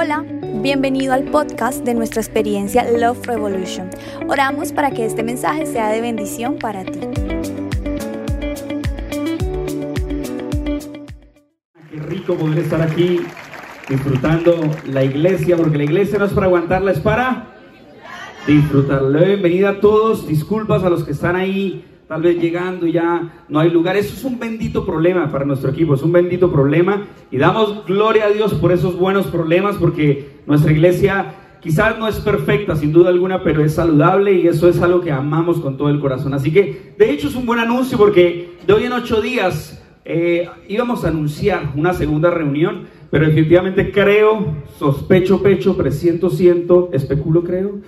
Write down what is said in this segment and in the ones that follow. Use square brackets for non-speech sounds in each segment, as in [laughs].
Hola, bienvenido al podcast de nuestra experiencia Love Revolution. Oramos para que este mensaje sea de bendición para ti. Qué rico poder estar aquí disfrutando la iglesia, porque la iglesia no es para aguantarla, es para disfrutarla. Bienvenida a todos, disculpas a los que están ahí tal vez llegando ya no hay lugar. Eso es un bendito problema para nuestro equipo, es un bendito problema y damos gloria a Dios por esos buenos problemas porque nuestra iglesia quizás no es perfecta sin duda alguna, pero es saludable y eso es algo que amamos con todo el corazón. Así que de hecho es un buen anuncio porque de hoy en ocho días eh, íbamos a anunciar una segunda reunión, pero efectivamente creo, sospecho, pecho, presiento, siento, especulo, creo,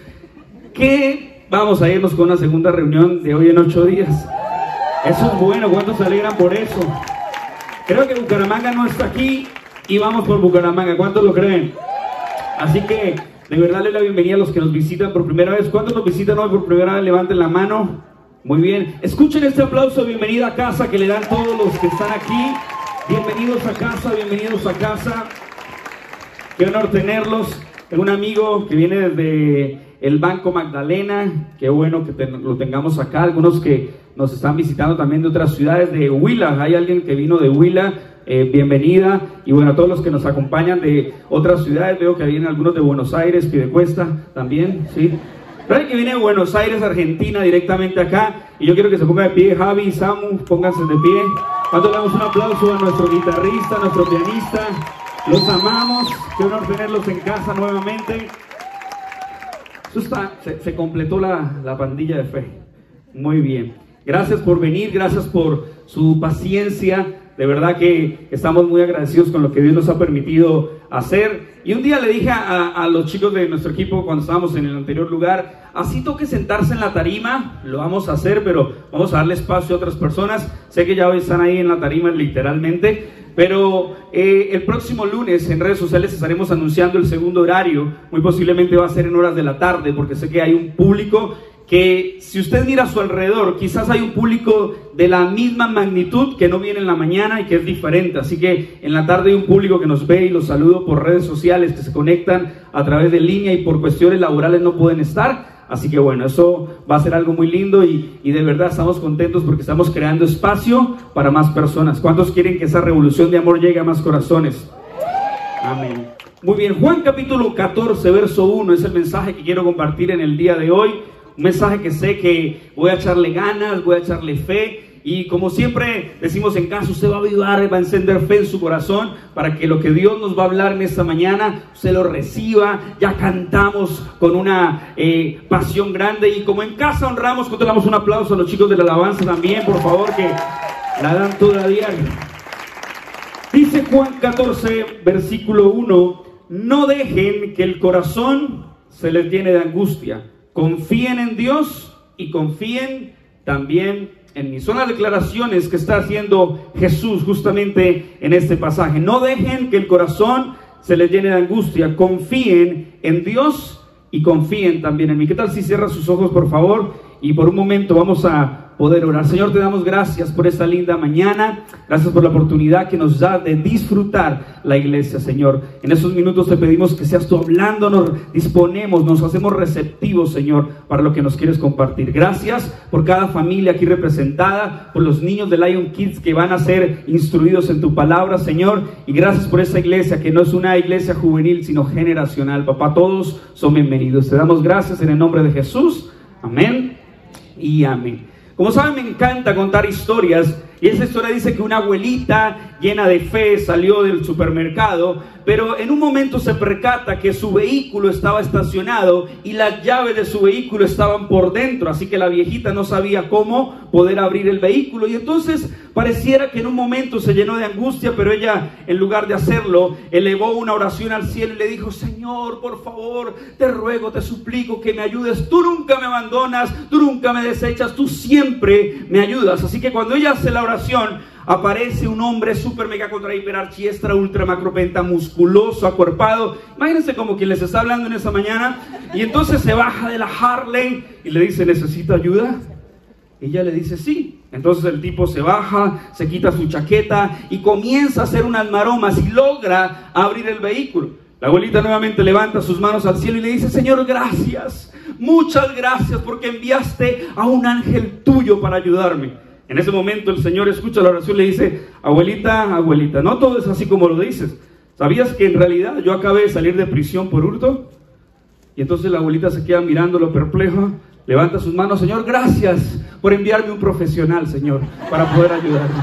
que vamos a irnos con una segunda reunión de hoy en ocho días. Eso es bueno, ¿cuántos se alegran por eso? Creo que Bucaramanga no está aquí y vamos por Bucaramanga, ¿cuántos lo creen? Así que de verdad le la bienvenida a los que nos visitan por primera vez. ¿Cuántos nos visitan hoy por primera vez? Levanten la mano. Muy bien. Escuchen este aplauso, bienvenida a casa que le dan todos los que están aquí. Bienvenidos a casa, bienvenidos a casa. Qué honor tenerlos. Un amigo que viene desde el Banco Magdalena, qué bueno que lo tengamos acá, algunos que nos están visitando también de otras ciudades de Huila, hay alguien que vino de Huila, eh, bienvenida, y bueno, a todos los que nos acompañan de otras ciudades, veo que vienen algunos de Buenos Aires, Piedecuesta también, ¿sí? Pero hay que viene de Buenos Aires, Argentina, directamente acá, y yo quiero que se ponga de pie, Javi Samu, pónganse de pie. Cuando damos un aplauso a nuestro guitarrista, a nuestro pianista, los amamos, qué honor tenerlos en casa nuevamente. Se, completó la, la pandilla de fe. Muy bien. Gracias por venir, gracias por su paciencia. De verdad que estamos muy agradecidos con lo que Dios nos ha permitido hacer. Y un día le dije a, a, los chicos de nuestro equipo cuando estábamos en el anterior lugar, así toque sentarse en la tarima, lo vamos a hacer, pero vamos a darle espacio a otras personas. Sé que ya hoy están ahí en la tarima literalmente, pero eh, el próximo lunes en redes sociales estaremos anunciando el segundo horario. Muy posiblemente va a ser en horas de la tarde, porque sé que hay un público que si usted mira a su alrededor, quizás hay un público de la misma magnitud que no viene en la mañana y que es diferente. Así que en la tarde hay un público que nos ve y los saludo por redes sociales, que se conectan a través de línea y por cuestiones laborales no pueden estar. Así que bueno, eso va a ser algo muy lindo y, de verdad estamos contentos porque estamos creando espacio para más personas. ¿Cuántos quieren que esa revolución de amor llegue a más corazones? Amén. Muy bien, Juan capítulo 14, verso 1 es el mensaje que quiero compartir en el día de hoy. Un mensaje que sé que voy a echarle ganas, voy a echarle fe y como siempre decimos en casa, usted va a avivar, va a encender fe en su corazón para que lo que Dios nos va a hablar en esta mañana, usted lo reciba. Ya cantamos con una eh, pasión grande y como en casa honramos, le damos un aplauso a los chicos de la alabanza también, por favor, que la dan toda diario. Dice Juan 14, versículo 1, no dejen que el corazón se les llene de angustia. Confíen en Dios y confíen también en mí. Son las declaraciones que está haciendo Jesús justamente en este pasaje. No dejen que el corazón se les llene de angustia. Confíen en Dios y confíen también en mí. ¿Qué tal si cierra sus ojos, por favor? Y por un momento vamos a poder orar. Señor, te damos gracias por esta linda mañana. Gracias por la oportunidad que nos da de disfrutar la iglesia, Señor. En estos minutos te pedimos que seas tú hablándonos, disponemos, nos hacemos receptivos, Señor, para lo que nos quieres compartir. Gracias por cada familia aquí representada, por los niños de Lion Kids que van a ser instruidos en tu palabra, Señor. Y gracias por esta iglesia que no es una iglesia juvenil, sino generacional. Papá, todos son bienvenidos. Te damos gracias en el nombre de Jesús. Amén y amén. Como saben, me encanta contar historias y esa historia dice que una abuelita llena de fe salió del supermercado, pero en un momento se percata que su vehículo estaba estacionado y las llaves de su vehículo estaban por dentro, así que la viejita no sabía cómo poder abrir el vehículo. Y entonces pareciera que en un momento se llenó de angustia, pero ella en lugar de hacerlo elevó una oración al cielo y le dijo, Señor, por favor, te ruego, te suplico que me ayudes, tú nunca me abandonas, tú nunca me desechas, tú siempre me ayudas, así que cuando ella hace la oración, aparece un hombre super mega contra hiper archiestra ultra macropenta musculoso acuerpado. Imagínense como quien les está hablando en esa mañana y entonces se baja de la Harley y le dice necesito ayuda ella le dice sí. Entonces el tipo se baja se quita su chaqueta y comienza a hacer unas maromas y logra abrir el vehículo. La abuelita nuevamente levanta sus manos al cielo y le dice, Señor, gracias, muchas gracias porque enviaste a un ángel tuyo para ayudarme. En ese momento el Señor escucha la oración y le dice, abuelita, abuelita, no todo es así como lo dices. ¿Sabías que en realidad yo acabé de salir de prisión por hurto? Y entonces la abuelita se queda mirándolo perplejo, levanta sus manos, Señor, gracias por enviarme un profesional, Señor, para poder ayudarme.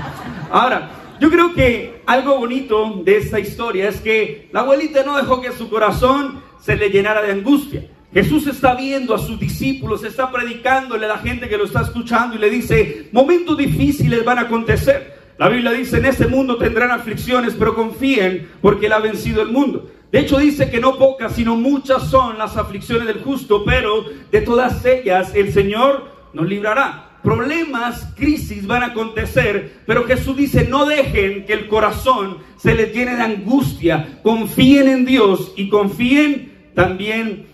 Ahora, yo creo que algo bonito de esta historia es que la abuelita no dejó que su corazón se le llenara de angustia. Jesús está viendo a sus discípulos, está predicándole a la gente que lo está escuchando y le dice, momentos difíciles van a acontecer. La Biblia dice, en este mundo tendrán aflicciones, pero confíen porque Él ha vencido el mundo. De hecho dice que no pocas, sino muchas son las aflicciones del justo, pero de todas ellas el Señor nos librará problemas, crisis van a acontecer, pero Jesús dice, no dejen que el corazón se les llene de angustia, confíen en Dios y confíen también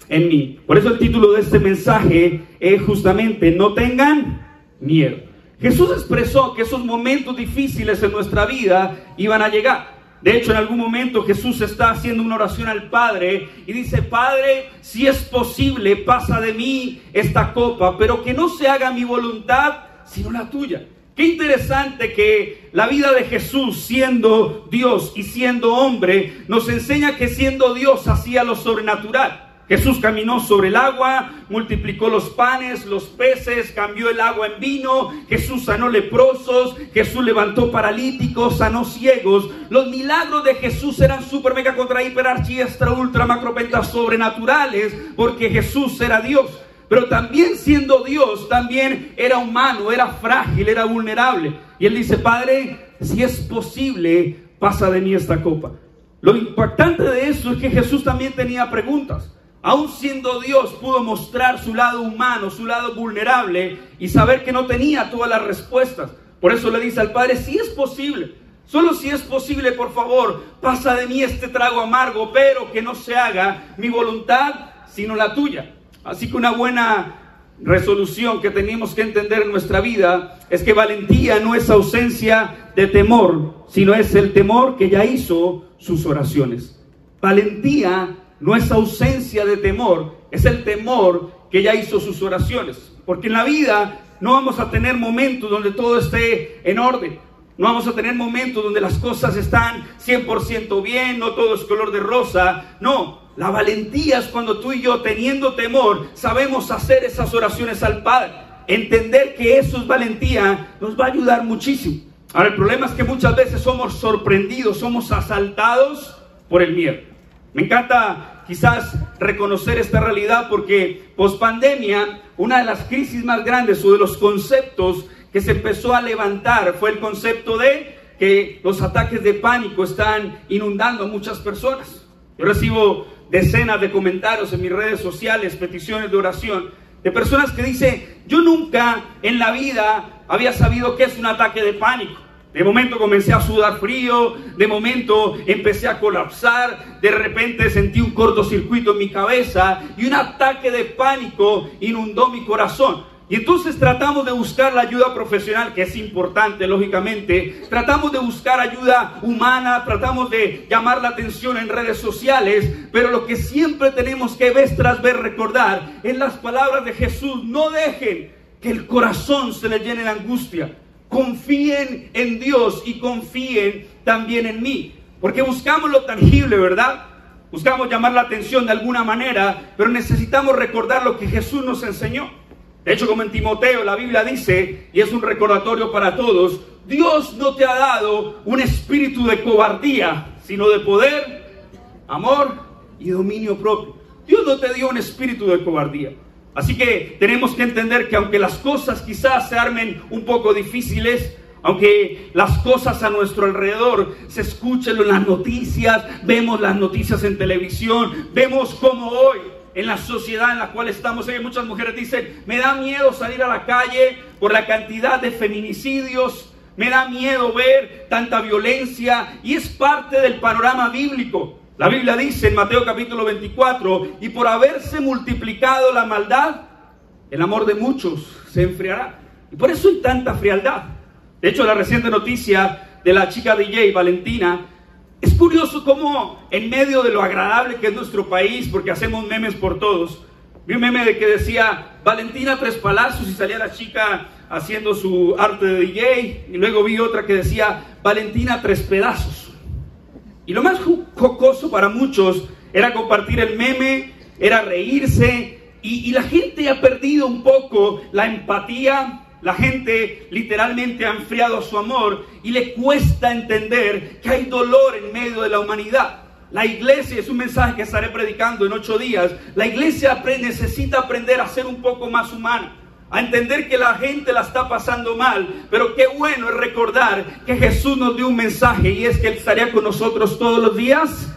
Por eso el título de este mensaje es justamente, no tengan miedo. Jesús expresó que esos momentos difíciles en nuestra vida iban a llegar. De hecho, en algún momento Jesús está haciendo una oración al Padre y dice, Padre, si es posible, pasa de mí esta copa, pero que no se haga mi voluntad, sino la tuya. Qué interesante que la vida de Jesús, siendo Dios y siendo hombre, nos enseña que siendo Dios hacía lo sobrenatural. Jesús caminó sobre el agua, multiplicó los panes, los peces, cambió el agua en vino, Jesús sanó leprosos, Jesús levantó paralíticos, sanó ciegos. Los milagros de Jesús eran super mega contra hiper archi extra ultra macro sobrenaturales porque Jesús era Dios. Pero también siendo Dios, también era humano, era frágil, era vulnerable. Y él dice, Padre, si es posible, pasa de mí esta copa. Lo impactante de eso es que Jesús también tenía preguntas. Aún siendo Dios, pudo mostrar su lado humano, su lado vulnerable y saber que no tenía todas las respuestas. Por eso le dice al Padre, si es posible, solo si es posible, por favor, pasa de mí este trago amargo, pero que no se haga mi voluntad, sino la tuya. Así que una buena resolución que tenemos que entender en nuestra vida es que valentía no es ausencia de temor, sino es el temor que ya hizo sus oraciones. Valentía no es ausencia de temor, es el temor que ya hizo sus oraciones. Porque en la vida no vamos a tener momentos donde todo esté en orden. No vamos a tener momentos donde las cosas están 100% bien, no todo es color de rosa. No, la valentía es cuando tú y yo, teniendo temor, sabemos hacer esas oraciones al Padre. Entender que eso es valentía nos va a ayudar muchísimo. Ahora, el problema es que muchas veces somos sorprendidos, somos asaltados por el miedo. Me encanta quizás reconocer esta realidad porque post pandemia, una de las crisis más grandes o de los conceptos que se empezó a levantar fue el concepto de que los ataques de pánico están inundando a muchas personas. Yo recibo decenas de comentarios en mis redes sociales, peticiones de oración, de personas que dicen, yo nunca en la vida había sabido qué es un ataque de pánico. De momento comencé a sudar frío, de momento empecé a colapsar, de repente sentí un cortocircuito en mi cabeza y un ataque de pánico inundó mi corazón. Y entonces tratamos de buscar la ayuda profesional, que es importante, lógicamente. Tratamos de buscar ayuda humana, tratamos de llamar la atención en redes sociales, pero lo que siempre tenemos que vez tras vez recordar es las palabras de Jesús. No dejen que el corazón se les llene de angustia confíen en Dios y confíen también en mí. Porque buscamos lo tangible, ¿verdad? Buscamos llamar la atención de alguna manera, pero necesitamos recordar lo que Jesús nos enseñó. De hecho, como en Timoteo la Biblia dice, y es un recordatorio para todos, Dios no te ha dado un espíritu de cobardía, sino de poder, amor y dominio propio. Dios no te dio un espíritu de cobardía. Así que tenemos que entender que aunque las cosas quizás se armen un poco difíciles, aunque las cosas a nuestro alrededor se escuchen en las noticias, vemos las noticias en televisión, vemos como hoy en la sociedad en la cual estamos, hay muchas mujeres dicen, me da miedo salir a la calle por la cantidad de feminicidios, me da miedo ver tanta violencia y es parte del panorama bíblico. La Biblia dice en Mateo capítulo 24, y por haberse multiplicado la maldad, el amor de muchos se enfriará. Y por eso hay tanta frialdad. De hecho, la reciente noticia de la chica DJ, Valentina, Es curioso cómo en medio de lo agradable que es nuestro país, porque hacemos memes por todos, vi un meme de que decía Valentina Tres Palacios y salía la chica haciendo su arte de DJ, y luego vi otra que decía Valentina Tres Pedazos. Y lo más jocoso para muchos era compartir el meme, era reírse, y, y la gente ha perdido un poco la empatía la gente literalmente ha enfriado su amor y le cuesta entender que hay dolor en medio de la humanidad. La iglesia, es un mensaje que estaré predicando en ocho días, la iglesia necesita aprender a ser un poco más humana, a entender que la gente la está pasando mal, pero qué bueno es recordar que Jesús nos dio un mensaje y es que Él estaría con nosotros todos los días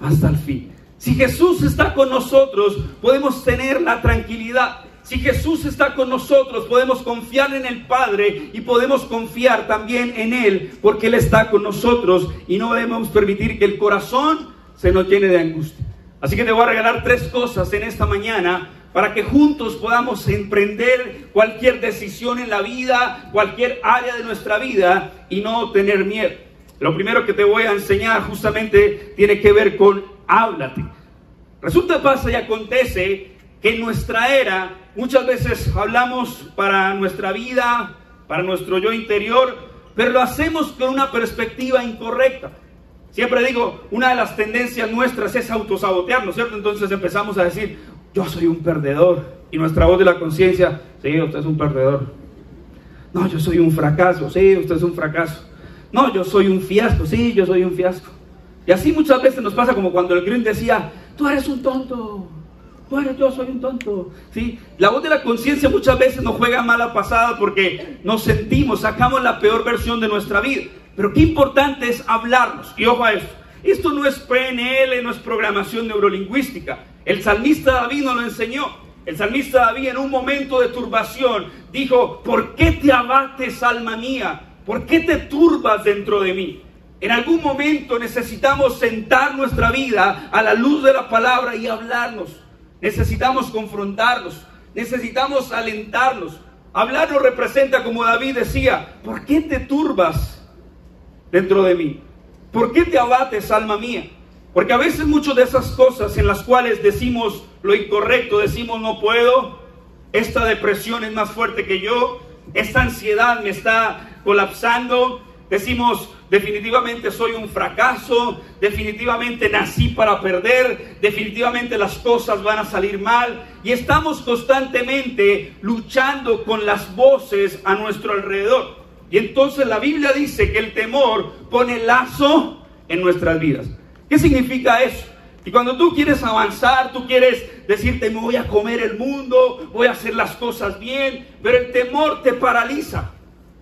hasta el fin. Si Jesús está con nosotros, podemos tener la tranquilidad si Jesús está con nosotros, podemos confiar en el Padre y podemos confiar también en Él, porque Él está con nosotros y no debemos permitir que el corazón se nos llene de angustia. Así que te voy a regalar tres cosas en esta mañana para que juntos podamos emprender cualquier decisión en la vida, cualquier área de nuestra vida y no tener miedo. Lo primero que te voy a enseñar justamente tiene que ver con háblate. Resulta, pasa y acontece que en nuestra era muchas veces hablamos para nuestra vida, para nuestro yo interior, pero lo hacemos con una perspectiva incorrecta. Siempre digo, una de las tendencias nuestras es autosabotearnos, ¿cierto? Entonces empezamos a decir, yo soy un perdedor. Y nuestra voz de la conciencia, sí, usted es un perdedor. No, yo soy un fracaso, sí, usted es un fracaso. No, yo soy un fiasco, sí, yo soy un fiasco. Y así muchas veces nos pasa como cuando el Green decía, tú eres un tonto, bueno, yo soy un tonto. ¿sí? La voz de la conciencia muchas veces nos juega mala pasada porque nos sentimos, sacamos la peor versión de nuestra vida. Pero qué importante es hablarnos. Y ojo a esto. Esto no es PNL, no es programación neurolingüística. El salmista David nos lo enseñó. El salmista David en un momento de turbación dijo, ¿por qué te abates, alma mía? ¿Por qué te turbas dentro de mí? En algún momento necesitamos sentar nuestra vida a la luz de la palabra y hablarnos. Necesitamos confrontarlos, necesitamos alentarlos. Hablar nos representa, como David decía, ¿por qué te turbas dentro de mí? ¿Por qué te abates, alma mía? Porque a veces muchas de esas cosas en las cuales decimos lo incorrecto, decimos no puedo, esta depresión es más fuerte que yo, esta ansiedad me está colapsando, decimos definitivamente soy un fracaso, definitivamente nací para perder, definitivamente las cosas van a salir mal y estamos constantemente luchando con las voces a nuestro alrededor. Y entonces la Biblia dice que el temor pone lazo en nuestras vidas. ¿Qué significa eso? Y cuando tú quieres avanzar, tú quieres decirte, me voy a comer el mundo, voy a hacer las cosas bien, pero el temor te paraliza.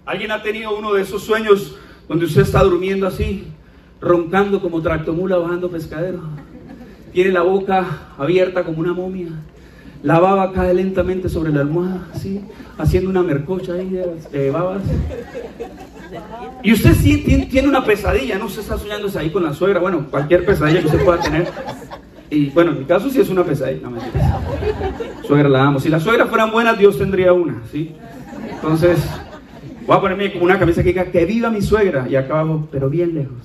¿Alguien ha tenido uno de esos sueños donde usted está durmiendo así, roncando como tractomula bajando pescadero. Tiene la boca abierta como una momia. La baba cae lentamente sobre la almohada, así, haciendo una mercocha ahí de, babas. Y usted sí tiene una pesadilla, no se está soñándose ahí con la suegra, bueno, cualquier pesadilla que usted pueda tener. Y bueno, en mi caso sí es una pesadilla, no Suegra la amo. Si las suegras fueran buenas, Dios tendría una, ¿sí? Entonces, Voy a ponerme como una camisa que diga que viva mi suegra y acá abajo, pero bien lejos.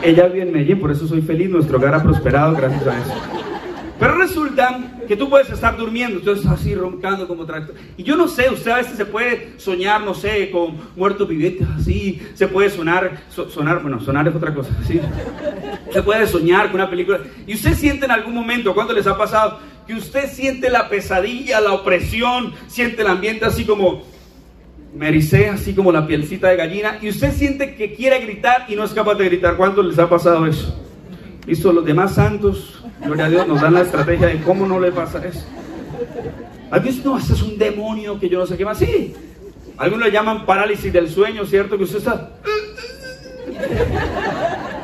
Ella vive en Medellín, por eso soy feliz, nuestro hogar ha prosperado gracias a eso. Pero resulta que tú puedes estar durmiendo, entonces así roncando como tractor. Y yo no sé, usted a veces se puede soñar, no sé, con muertos vivientes, así, se puede sonar, sonar, bueno, sonar es otra cosa, ¿sí? Se puede soñar con una película. Y usted siente en algún momento, cuando les ha pasado, que usted siente la pesadilla, la opresión, siente el ambiente así como, me así como la pielcita de gallina y usted siente que quiere gritar y no es capaz de gritar. ¿Cuánto les ha pasado eso? Listo, los demás santos, gloria a Dios, nos dan la estrategia de cómo no le pasa eso. Algunos no, este es un demonio que yo no sé qué más. Sí, algunos le llaman parálisis del sueño, ¿cierto? Que usted está...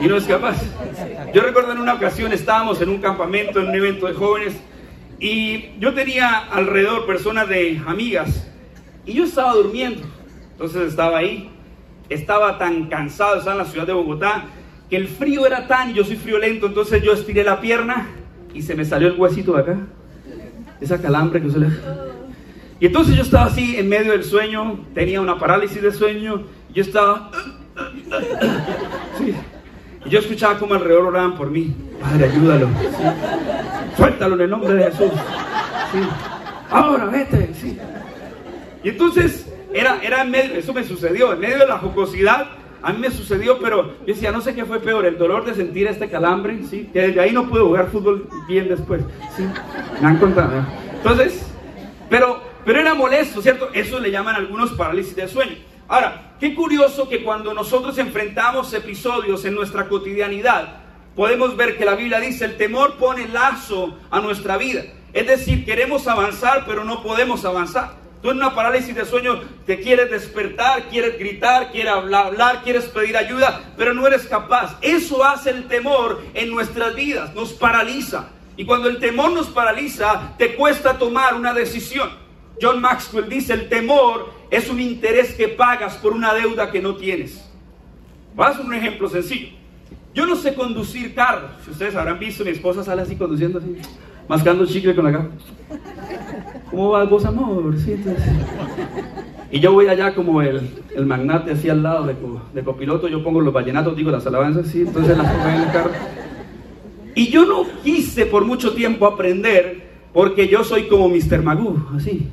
Y no es capaz. Yo recuerdo en una ocasión estábamos en un campamento, en un evento de jóvenes, y yo tenía alrededor personas de amigas y yo estaba durmiendo. Entonces estaba ahí. Estaba tan cansado, estaba en la ciudad de Bogotá, que el frío era tan, yo soy friolento, entonces yo estiré la pierna y se me salió el huesito de acá. Esa calambre que se le... Y entonces yo estaba así en medio del sueño, tenía una parálisis de sueño, yo estaba... yo escuchaba como alrededor oraban por mí. Padre, ayúdalo. Suéltalo en el nombre de Jesús. Ahora, vete. Y entonces, era, era en medio, eso me sucedió, en medio de la jocosidad, a mí me sucedió, pero yo decía, no sé qué fue peor, el dolor de sentir este calambre, ¿sí? que desde ahí no pude jugar fútbol bien después. ¿sí? Me han contado. Entonces, pero, pero era molesto, ¿cierto? Eso le llaman algunos parálisis de sueño. Ahora, qué curioso que cuando nosotros enfrentamos episodios en nuestra cotidianidad, podemos ver que la Biblia dice, el temor pone lazo a nuestra vida. Es decir, queremos avanzar, pero no podemos avanzar. Tú en una parálisis de sueño te quieres despertar, quieres gritar, quieres hablar, quieres pedir ayuda, pero no eres capaz. Eso hace el temor en nuestras vidas, nos paraliza. Y cuando el temor nos paraliza, te cuesta tomar una decisión. John Maxwell dice, el temor es un interés que pagas por una deuda que no tienes. Voy a hacer un ejemplo sencillo. Yo no sé conducir carro. Si ustedes habrán visto, mi esposa sale así conduciendo así, mascando chicle con la cara. ¿Cómo vas vos, amor? Y yo voy allá como el, el magnate así al lado de, de, copiloto, yo pongo los vallenatos, digo las alabanzas, sí, entonces las pongo en el carro. Y yo no quise por mucho tiempo aprender porque yo soy como Mr. Magoo, así,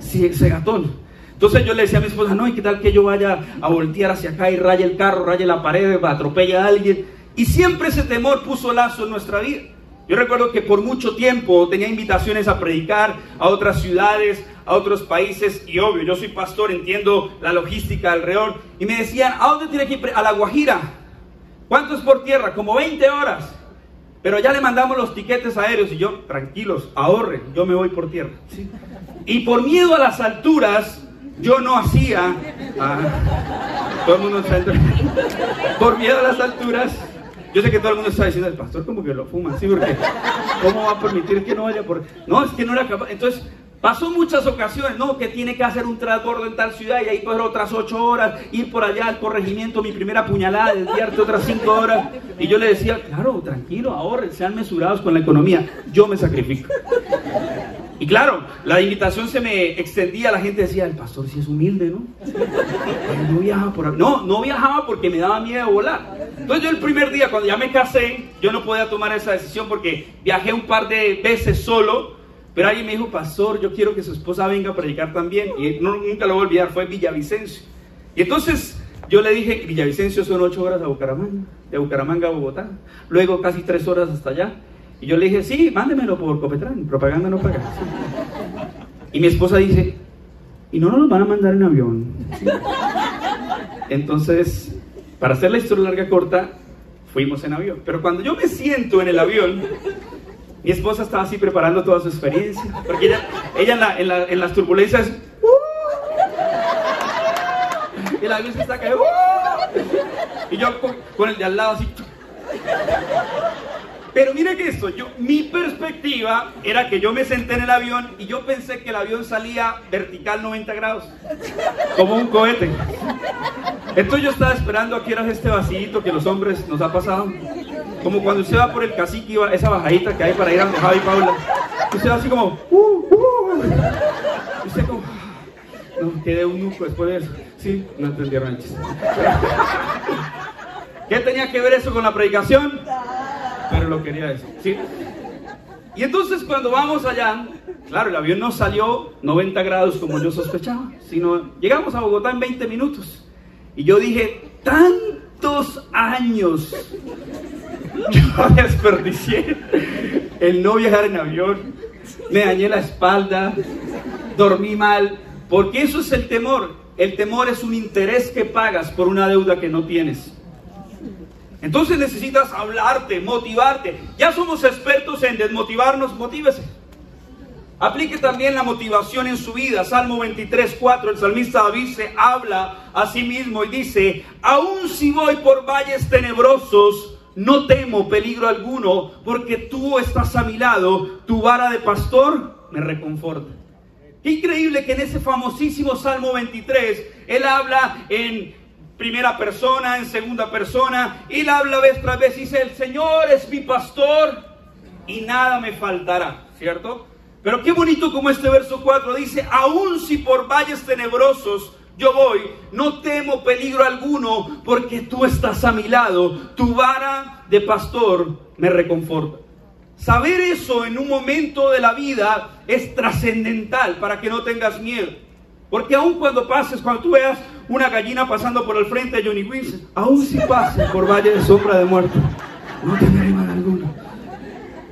sí, ese gatón. Entonces yo le decía a mi esposa, no, ¿y qué tal que yo vaya a voltear hacia acá y raye el carro, raye la pared, atropelle a alguien? Y siempre ese temor puso lazo en nuestra vida. Yo recuerdo que por mucho tiempo tenía invitaciones a predicar a otras ciudades, a otros países, y obvio, yo soy pastor, entiendo la logística alrededor, y me decían, ¿a dónde tiene que ir? A La Guajira. ¿Cuánto es por tierra? Como 20 horas. Pero ya le mandamos los tiquetes aéreos y yo, tranquilos, ahorre, yo me voy por tierra. Y por miedo a las alturas, yo no hacía... Ah, todo el mundo está Por miedo a las alturas, yo sé que todo el mundo está diciendo, el pastor como que lo fuma, ¿sí? Porque ¿cómo va a permitir que no vaya por...? No, es que no era capaz. Entonces, pasó muchas ocasiones, ¿no? Que tiene que hacer un transbordo en tal ciudad y ahí coger otras ocho horas, ir por allá al corregimiento, mi primera puñalada, desviarte otras cinco horas. Y yo le decía, claro, tranquilo, ahorren, sean mesurados con la economía. Yo me sacrifico. Y claro, la invitación se me extendía, la gente decía, el pastor sí es humilde, ¿no? No viajaba por No, no viajaba porque me daba miedo volar. Entonces yo el primer día, cuando ya me casé, yo no podía tomar esa decisión porque viajé un par de veces solo, pero alguien me dijo, pastor, yo quiero que su esposa venga a predicar también. Y nunca lo voy a olvidar, fue Villavicencio. Y entonces yo le dije, Villavicencio son ocho horas a Bucaramanga, de Bucaramanga a Bogotá, luego casi tres horas hasta allá. Y yo le dije, sí, mándemelo por Copetrán, propaganda no paga. [laughs] Y mi esposa dice, ¿y no nos van a mandar en avión? Entonces, para hacer la historia larga corta, fuimos en avión. Pero cuando yo me siento en el avión, mi esposa estaba así preparando toda su experiencia. Porque ella, ella en, la, en, las turbulencias, ¡uh! y avión se está cayendo, ¡uh! y yo con, el de al lado así. Pero mire que esto, yo, mi perspectiva era que yo me senté en el avión y yo pensé que el avión salía vertical 90 grados, como un cohete. Entonces yo estaba esperando a que este vasito que los hombres nos ha pasado. Como cuando usted va por el cacique, esa bajadita que hay para ir a Javi y Paula. Usted va así como, uh, uh. Usted como, no, quedé un nuco después de eso. Sí, no entendieron el. ¿Qué tenía que ver eso con la predicación? pero lo quería decir. ¿sí? Y entonces cuando vamos allá, claro, el avión no salió 90 grados como yo sospechaba, sino llegamos a Bogotá en 20 minutos. Y yo dije, tantos años [laughs] yo desperdicié el no viajar en avión, me dañé la espalda, dormí mal, porque eso es el temor. El temor es un interés que pagas por una deuda que no tienes. Entonces necesitas hablarte, motivarte. Ya somos expertos en desmotivarnos, motívese. Aplique también la motivación en su vida. Salmo 23, 4, el salmista David se habla a sí mismo y dice, aun si voy por valles tenebrosos, no temo peligro alguno, porque tú estás a mi lado, tu vara de pastor me reconforta. Qué increíble que en ese famosísimo Salmo 23, él habla en primera persona, en segunda persona, y la habla vez tras vez, dice, el Señor es mi pastor y nada me faltará, ¿cierto? Pero qué bonito como este verso 4 dice, aun si por valles tenebrosos yo voy, no temo peligro alguno, porque tú estás a mi lado, tu vara de pastor me reconforta. Saber eso en un momento de la vida es trascendental para que no tengas miedo. Porque aun cuando pases, cuando tú veas una gallina pasando por el frente de Johnny Wins, aún si pases por valle de sombra de muerte, no temeré mal alguno.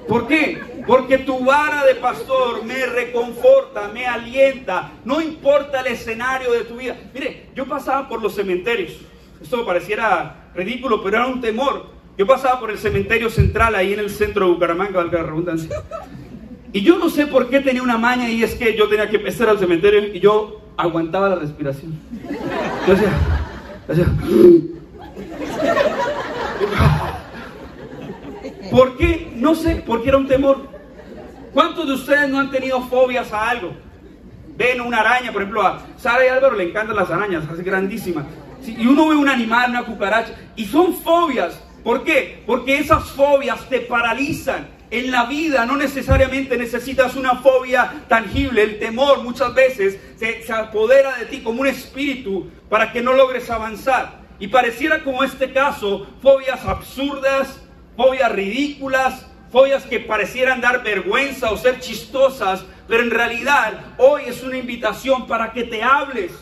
¿Por qué? Porque tu vara de pastor me reconforta, me alienta. No importa el escenario de tu vida. Mire, yo pasaba por los cementerios. Esto pareciera ridículo, pero era un temor. Yo pasaba por el cementerio central ahí en el centro de Bucaramanga, valga la redundancia. Y yo no sé por qué tenía una maña y es que yo tenía que empezar al cementerio y yo aguantaba la respiración. Yo decía, decía, ¿por qué? No sé, porque era un temor. ¿Cuántos de ustedes no han tenido fobias a algo? Ven una araña, por ejemplo, a Sara y Álvaro le encantan las arañas, hace grandísimas. y uno ve un animal, una cucaracha, y son fobias. ¿Por qué? Porque esas fobias te paralizan. En la vida no necesariamente necesitas una fobia tangible. El temor muchas veces se, se, apodera de ti como un espíritu para que no logres avanzar. Y pareciera como este caso, fobias absurdas, fobias ridículas, fobias que parecieran dar vergüenza o ser chistosas, pero en realidad hoy es una invitación para que te hables.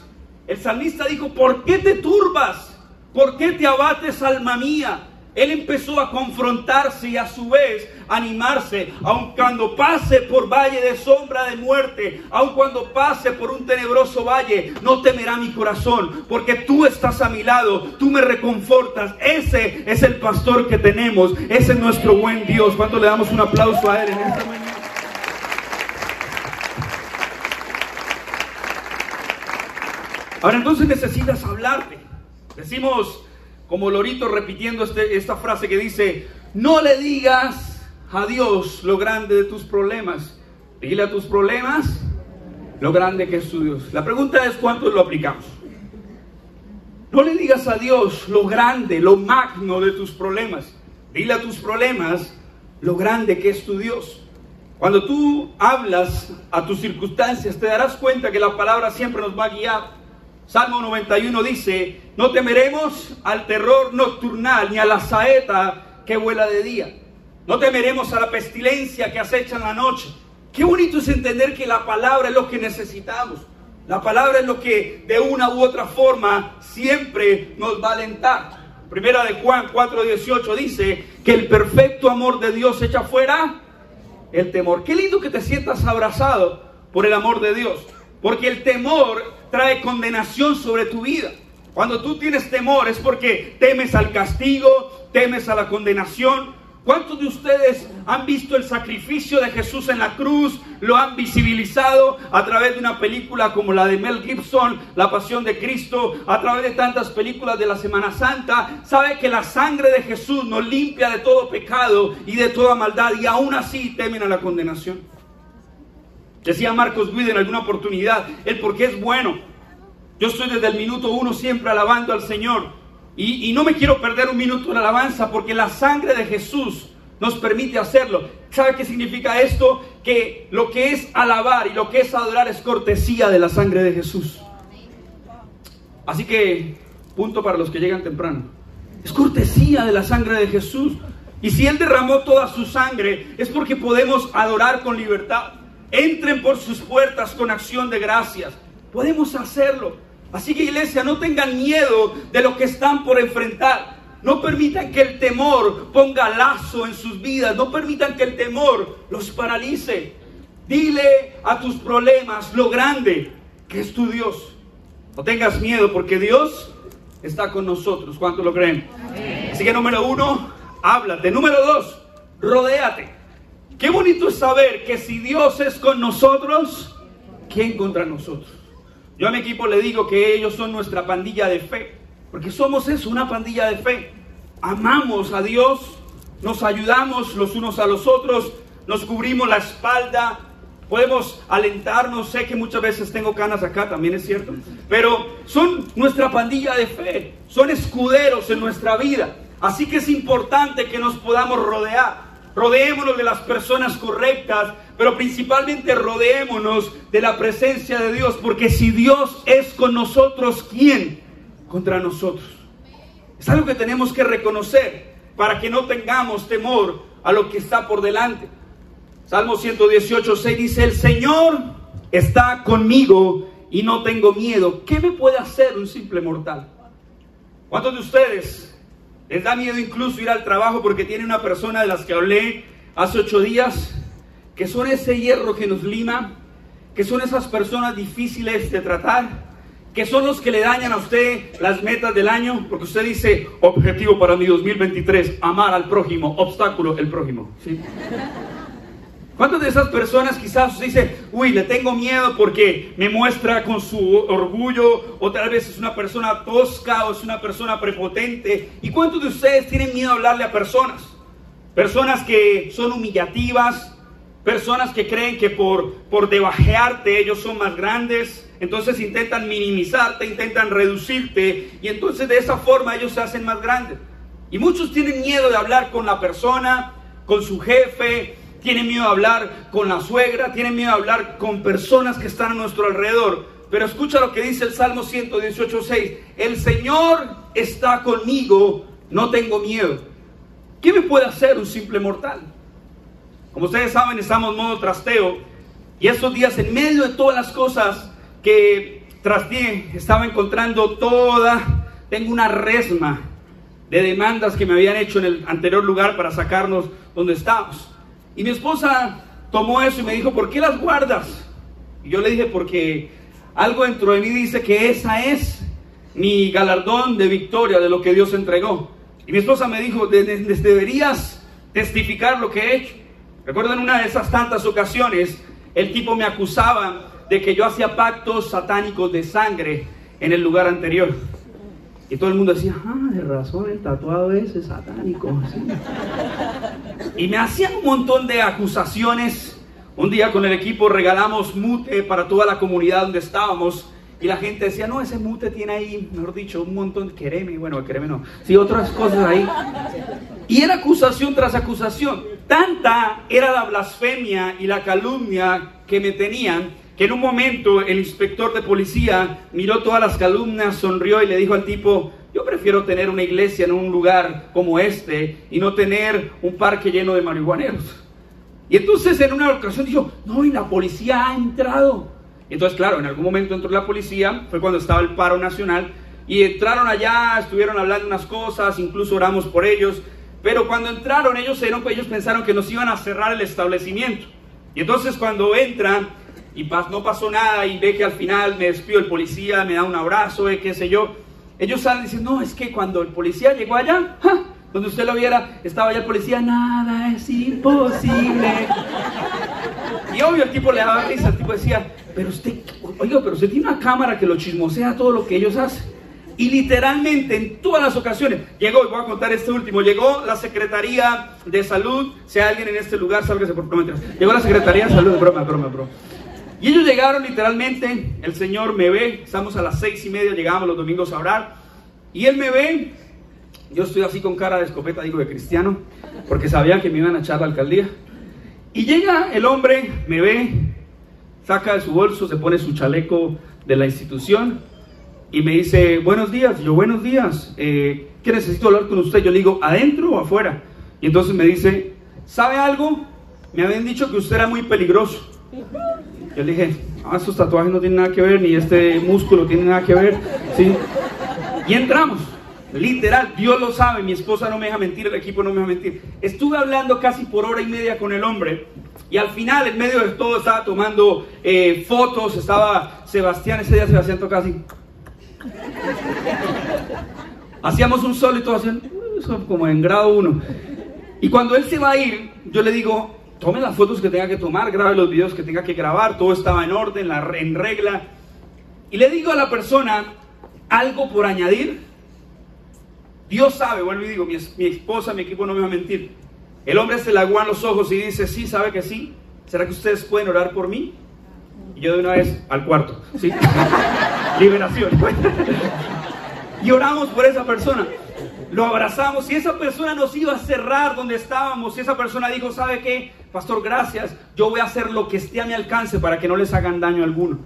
El salmista dijo, ¿por qué te turbas? ¿Por qué te abates, alma mía? Él empezó a confrontarse y a su vez animarse, aun cuando pase por valle de sombra de muerte, aun cuando pase por un tenebroso valle, no temerá mi corazón, porque tú estás a mi lado, tú me reconfortas. Ese es el pastor que tenemos, ese es nuestro buen Dios. Cuando le damos un aplauso a él en esta mañana? Ahora entonces necesitas hablarte. Decimos como Lorito repitiendo este, esta frase que dice, no le digas a Dios lo grande de tus problemas, dile a tus problemas lo grande que es tu Dios. La pregunta es cuánto lo aplicamos. No le digas a Dios lo grande, lo magno de tus problemas. Dile a tus problemas lo grande que es tu Dios. Cuando tú hablas a tus circunstancias, te darás cuenta que la palabra siempre nos va a guiar. Salmo 91 dice, no temeremos al terror nocturnal ni a la saeta que vuela de día. No temeremos a la pestilencia que acecha en la noche. Qué bonito es entender que la palabra es lo que necesitamos. La palabra es lo que de una u otra forma siempre nos va a alentar. Primera de Juan 4:18 dice que el perfecto amor de Dios echa fuera el temor. Qué lindo que te sientas abrazado por el amor de Dios. Porque el temor trae condenación sobre tu vida. Cuando tú tienes temor es porque temes al castigo, temes a la condenación. ¿Cuántos de ustedes han visto el sacrificio de Jesús en la cruz? Lo han visibilizado a través de una película como la de Mel Gibson, La Pasión de Cristo, a través de tantas películas de la Semana Santa. Sabe que la sangre de Jesús nos limpia de todo pecado y de toda maldad y aún así temen a la condenación. Decía Marcos Guido en alguna oportunidad, el porque es bueno. Yo estoy desde el minuto uno siempre alabando al Señor. Y, y, no me quiero perder un minuto en alabanza porque la sangre de Jesús nos permite hacerlo. ¿Sabe qué significa esto? Que lo que es alabar y lo que es adorar es cortesía de la sangre de Jesús. Así que, punto para los que llegan temprano. Es cortesía de la sangre de Jesús. Y si Él derramó toda su sangre, es porque podemos adorar con libertad. Entren por sus puertas con acción de gracias. Podemos hacerlo. Así que iglesia, no tengan miedo de lo que están por enfrentar. No permitan que el temor ponga lazo en sus vidas. No permitan que el temor los paralice. Dile a tus problemas lo grande que es tu Dios. No tengas miedo porque Dios está con nosotros. ¿Cuántos lo creen? Así que número uno, háblate. Número dos, rodéate. Qué bonito es saber que si Dios es con nosotros, ¿quién contra nosotros? Yo a mi equipo le digo que ellos son nuestra pandilla de fe, porque somos eso, una pandilla de fe. Amamos a Dios, nos ayudamos los unos a los otros, nos cubrimos la espalda, podemos alentarnos. Sé que muchas veces tengo canas acá, también es cierto, pero son nuestra pandilla de fe, son escuderos en nuestra vida. Así que es importante que nos podamos rodear. Rodeémonos de las personas correctas, pero principalmente rodeémonos de la presencia de Dios, porque si Dios es con nosotros, ¿quién contra nosotros? Es algo que tenemos que reconocer para que no tengamos temor a lo que está por delante. Salmo 118, 6 dice, el Señor está conmigo y no tengo miedo. ¿Qué me puede hacer un simple mortal? ¿Cuántos de ustedes les da miedo incluso ir al trabajo porque tiene una persona de las que hablé hace ocho días, que son ese hierro que nos lima, que son esas personas difíciles de tratar, que son los que le dañan a usted las metas del año, porque usted dice, objetivo para mi 2023, amar al prójimo, obstáculo, el prójimo. ¿sí? ¿Cuántas de esas personas quizás dice, uy, le tengo miedo porque me muestra con su orgullo, o tal vez es una persona tosca o es una persona prepotente? ¿Y cuántos de ustedes tienen miedo a hablarle a personas? Personas que son humillativas, personas que creen que por, por debajearte ellos son más grandes, entonces intentan minimizarte, intentan reducirte, y entonces de esa forma ellos se hacen más grandes. Y muchos tienen miedo de hablar con la persona, con su jefe, tienen miedo a hablar con la suegra, tienen miedo a hablar con personas que están a nuestro alrededor. Pero escucha lo que dice el Salmo 118.6. El Señor está conmigo, no tengo miedo. ¿Qué me puede hacer un simple mortal? Como ustedes saben, estamos en modo trasteo. Y estos días, en medio de todas las cosas que trasteé, estaba encontrando toda, tengo una resma de demandas que me habían hecho en el anterior lugar para sacarnos donde estábamos. Y mi esposa tomó eso y me dijo, ¿por qué las guardas? Y yo le dije, porque algo dentro de mí dice que esa es mi galardón de victoria de lo que Dios entregó. Y mi esposa me dijo, deberías testificar lo que he hecho. Recuerdo en una de esas tantas ocasiones, el tipo me acusaba de que yo hacía pactos satánicos de sangre en el lugar anterior. Y todo el mundo decía, ah, de razón, el tatuado ese es satánico. Y me hacían un montón de acusaciones. Un día con el equipo regalamos mute para toda la comunidad donde estábamos. Y la gente decía, no, ese mute tiene ahí, mejor dicho, un montón de quereme. Bueno, quereme no. Sí, otras cosas ahí. Y era acusación tras acusación. Tanta era la blasfemia y la calumnia que me tenían que en un momento el inspector de policía miró todas las calumnias, sonrió y le dijo al tipo, yo prefiero tener una iglesia en un lugar como este y no tener un parque lleno de marihuaneros. Y entonces en una ocasión dijo, no, y la policía ha entrado. Entonces, claro, en algún momento entró la policía, fue cuando estaba el paro nacional, y entraron allá, estuvieron hablando unas cosas, incluso oramos por ellos, pero cuando entraron ellos, ellos pensaron que nos iban a cerrar el establecimiento. Y entonces cuando entran, y no pasó nada y ve que al final me despido el policía, me da un abrazo, eh, qué sé yo. Ellos salen y no, es que cuando el policía llegó allá, donde usted lo viera, estaba allá el policía, nada es imposible. Y obvio el tipo le daba risa, el tipo decía, pero usted, oiga, pero usted tiene una cámara que lo chismosea todo lo que ellos hacen. Y literalmente en todas las ocasiones, llegó, y voy a contar este último, llegó la Secretaría de Salud, si hay alguien en este lugar, sálgase por prometer. Llegó la Secretaría de Salud, broma, broma, broma. Y ellos llegaron literalmente, el Señor me ve, estamos a las seis y media, llegamos los domingos a orar, y Él me ve, yo estoy así con cara de escopeta, digo de cristiano, porque sabían que me iban a echar la alcaldía. Y llega el hombre, me ve, saca de su bolso, se pone su chaleco de la institución y me dice, buenos días, yo buenos días, eh, ¿qué necesito hablar con usted? Yo le digo, ¿adentro o afuera? Y entonces me dice, ¿sabe algo? Me habían dicho que usted era muy peligroso. Yo le dije, ah, estos tatuajes no tienen nada que ver, ni este músculo tiene nada que ver, ¿sí? Y entramos, literal, Dios lo sabe, mi esposa no me deja mentir, el equipo no me deja mentir. Estuve hablando casi por hora y media con el hombre, y al final, en medio de todo, estaba tomando eh, fotos, estaba Sebastián, ese día Sebastián tocaba así. Hacíamos un solo y todo hacían, como en grado uno. Y cuando él se va a ir, yo le digo, tome las fotos que tenga que tomar, grabe los videos que tenga que grabar, todo estaba en orden, en regla. Y le digo a la persona algo por añadir. Dios sabe, vuelvo y digo, mi, esposa, mi equipo no me va a mentir. El hombre se le aguan los ojos y dice, sí, sabe que sí. ¿Será que ustedes pueden orar por mí? Y yo de una vez al cuarto, ¿sí? [laughs] Liberación. [laughs] y oramos por esa persona. Lo abrazamos y esa persona nos iba a cerrar donde estábamos. Y esa persona dijo, ¿sabe qué? Pastor, gracias. Yo voy a hacer lo que esté a mi alcance para que no les hagan daño alguno.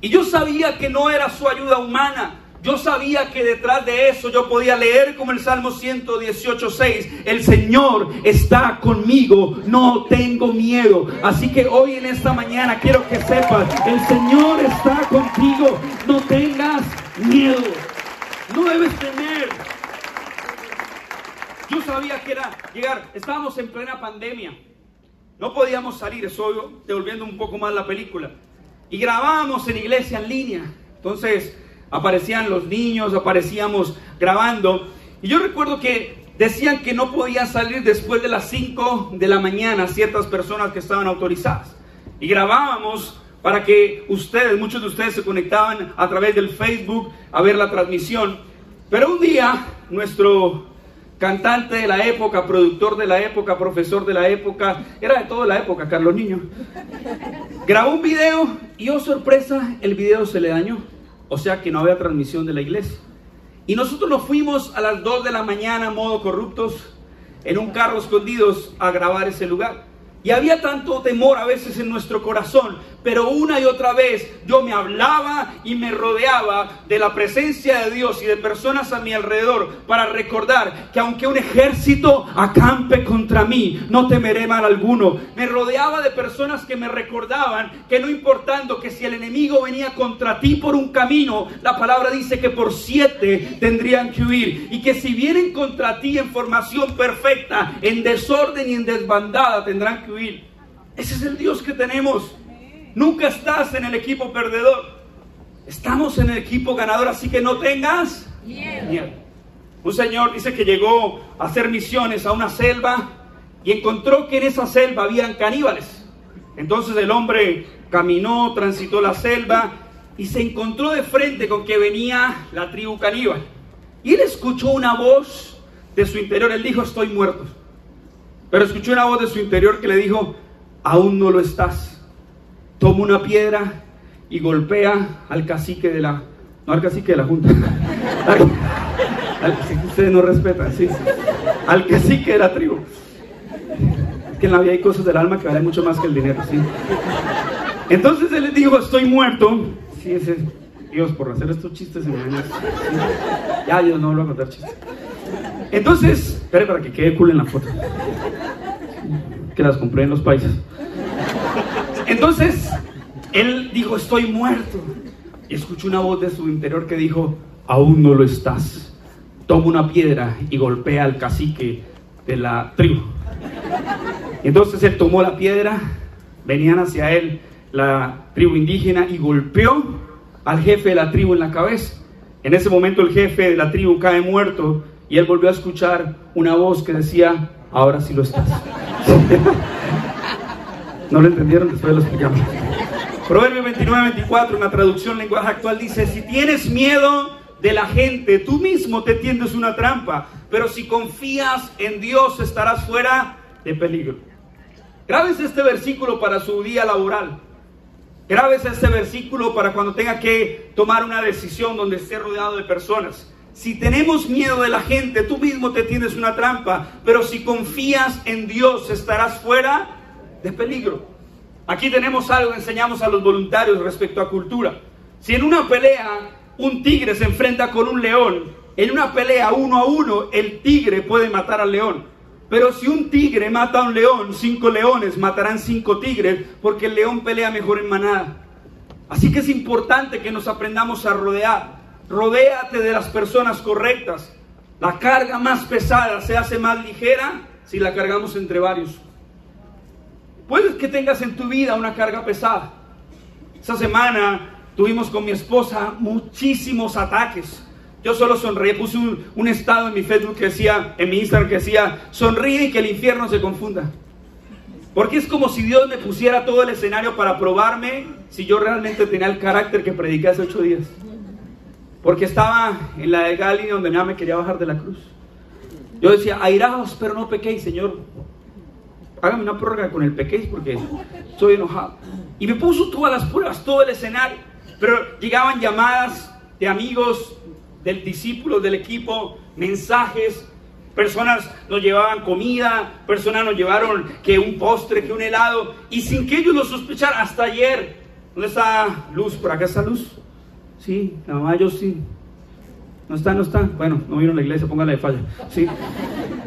Y yo sabía que no era su ayuda humana. Yo sabía que detrás de eso yo podía leer como el Salmo 118.6, el Señor está conmigo, no tengo miedo. Así que hoy en esta mañana quiero que sepas, el Señor está contigo, no tengas miedo, no debes temer. Yo sabía que era llegar, estábamos en plena pandemia, no podíamos salir, estoy devolviendo un poco más la película, y grabábamos en iglesia en línea. Entonces, aparecían los niños, aparecíamos grabando. Y yo recuerdo que decían que no podían salir después de las 5 de la mañana ciertas personas que estaban autorizadas. Y grabábamos para que ustedes, muchos de ustedes se conectaban a través del Facebook a ver la transmisión. Pero un día nuestro cantante de la época, productor de la época, profesor de la época, era de toda la época, Carlos Niño, grabó un video y oh sorpresa, el video se le dañó. O sea que no había transmisión de la iglesia. Y nosotros nos fuimos a las 2 de la mañana, modo corruptos, en un carro escondidos a grabar ese lugar. Y había tanto temor a veces en nuestro corazón, pero una y otra vez yo me hablaba y me rodeaba de la presencia de Dios y de personas a mi alrededor para recordar que aunque un ejército acampe contra mí, no temeré mal alguno. Me rodeaba de personas que me recordaban que no importando que si el enemigo venía contra ti por un camino, la palabra dice que por siete tendrían que huir y que si vienen contra ti en formación perfecta, en desorden y en desbandada, tendrán que huir. Ese es el Dios que tenemos. Nunca estás en el equipo perdedor. Estamos en el equipo ganador, así que no tengas miedo. Un señor dice que llegó a hacer misiones a una selva y encontró que en esa selva habían caníbales. Entonces el hombre caminó, transitó la selva y se encontró de frente con que venía la tribu caníbal. Y él escuchó una voz de su interior. Él dijo, estoy muerto. Pero escuchó una voz de su interior que le dijo, aún no lo estás toma una piedra y golpea al cacique de la, no al cacique de la junta, [laughs] al, cacique ustedes no respetan, sí, al cacique de la tribu. Es que en la vida hay cosas del alma que valen mucho más que el dinero, sí. Entonces él le dijo, estoy muerto. Sí, ese, Dios, por hacer estos chistes en sí. Ya, yo no vuelvo a contar chistes. Entonces, espere para que quede cool en la foto. Que las compré en los países. Entonces, él dijo, estoy muerto. Y escuchó una voz de su interior que dijo, aún no lo estás. Toma una piedra y golpea al cacique de la tribu. Entonces él tomó la piedra, venían hacia él la tribu indígena y golpeó al jefe de la tribu en la cabeza. En ese momento el jefe de la tribu cae muerto y él volvió a escuchar una voz que decía, ahora sí lo estás. ¿No lo entendieron? Después lo explicamos. Proverbio 29, 24, una traducción lenguaje actual dice, si tienes miedo de la gente, tú mismo te tiendes una trampa, pero si confías en Dios estarás fuera de peligro. Grabes este versículo para su día laboral. Grabes este versículo para cuando tenga que tomar una decisión donde esté rodeado de personas. Si tenemos miedo de la gente, tú mismo te tienes una trampa, pero si confías en Dios estarás fuera de peligro. Aquí tenemos algo enseñamos a los voluntarios respecto a cultura. Si en una pelea un tigre se enfrenta con un león, en una pelea uno a uno el tigre puede matar al león. Pero si un tigre mata a un león, cinco leones matarán cinco tigres porque el león pelea mejor en manada. Así que es importante que nos aprendamos a rodear. Rodéate de las personas correctas. La carga más pesada se hace más ligera si la cargamos entre varios. Puedes que tengas en tu vida una carga pesada. Esa semana tuvimos con mi esposa muchísimos ataques. Yo solo sonreí, puse un, estado en mi Facebook que decía, en mi Instagram que decía, sonríe y que el infierno se confunda. Porque es como si Dios me pusiera todo el escenario para probarme si yo realmente tenía el carácter que prediqué hace ocho días. Porque estaba en la de Gali donde nada me quería bajar de la cruz. Yo decía, airaos, pero no pequéis, Señor hágame una prórroga con el pequeño porque estoy enojado. Y me puso todas las pruebas, todo el escenario. Pero llegaban llamadas de amigos, del discípulo, del equipo, mensajes, personas nos llevaban comida, personas nos llevaron que un postre, que un helado, y sin que ellos lo sospecharan, hasta ayer, ¿dónde está Luz? ¿Por acá está Luz? Sí, la mamá yo sí. ¿No está? ¿No está? Bueno, no vieron la iglesia, póngale de falla. Sí.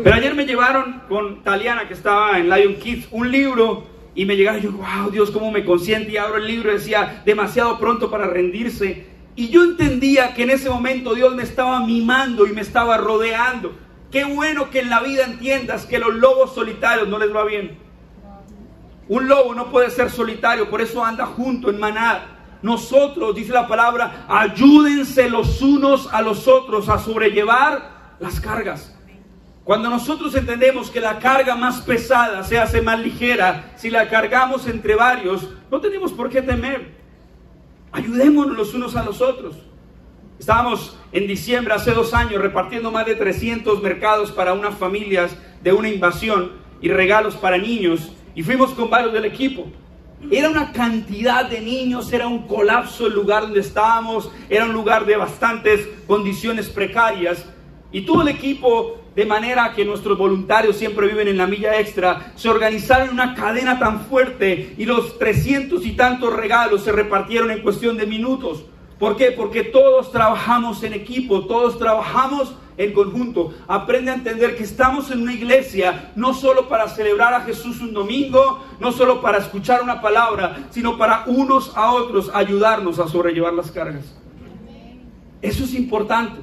Pero ayer me llevaron con Taliana, que estaba en Lion Kids, un libro y me llegaba y yo, wow, Dios, cómo me consiente. Y abro el libro y decía, demasiado pronto para rendirse. Y yo entendía que en ese momento Dios me estaba mimando y me estaba rodeando. Qué bueno que en la vida entiendas que los lobos solitarios no les va bien. Un lobo no puede ser solitario, por eso anda junto en manada. Nosotros, dice la palabra, ayúdense los unos a los otros a sobrellevar las cargas. Cuando nosotros entendemos que la carga más pesada se hace más ligera, si la cargamos entre varios, no tenemos por qué temer. Ayudémonos los unos a los otros. Estábamos en diciembre, hace dos años, repartiendo más de 300 mercados para unas familias de una invasión y regalos para niños. Y fuimos con varios del equipo. Era una cantidad de niños, era un colapso el lugar donde estábamos, era un lugar de bastantes condiciones precarias. Y todo el equipo, de manera que nuestros voluntarios siempre viven en la milla extra, se organizaron en una cadena tan fuerte y los trescientos y tantos regalos se repartieron en cuestión de minutos. ¿Por qué? Porque todos trabajamos en equipo, todos trabajamos en conjunto. Aprende a entender que estamos en una iglesia no solo para celebrar a Jesús un domingo, no solo para escuchar una palabra, sino para unos a otros ayudarnos a sobrellevar las cargas. Eso es importante.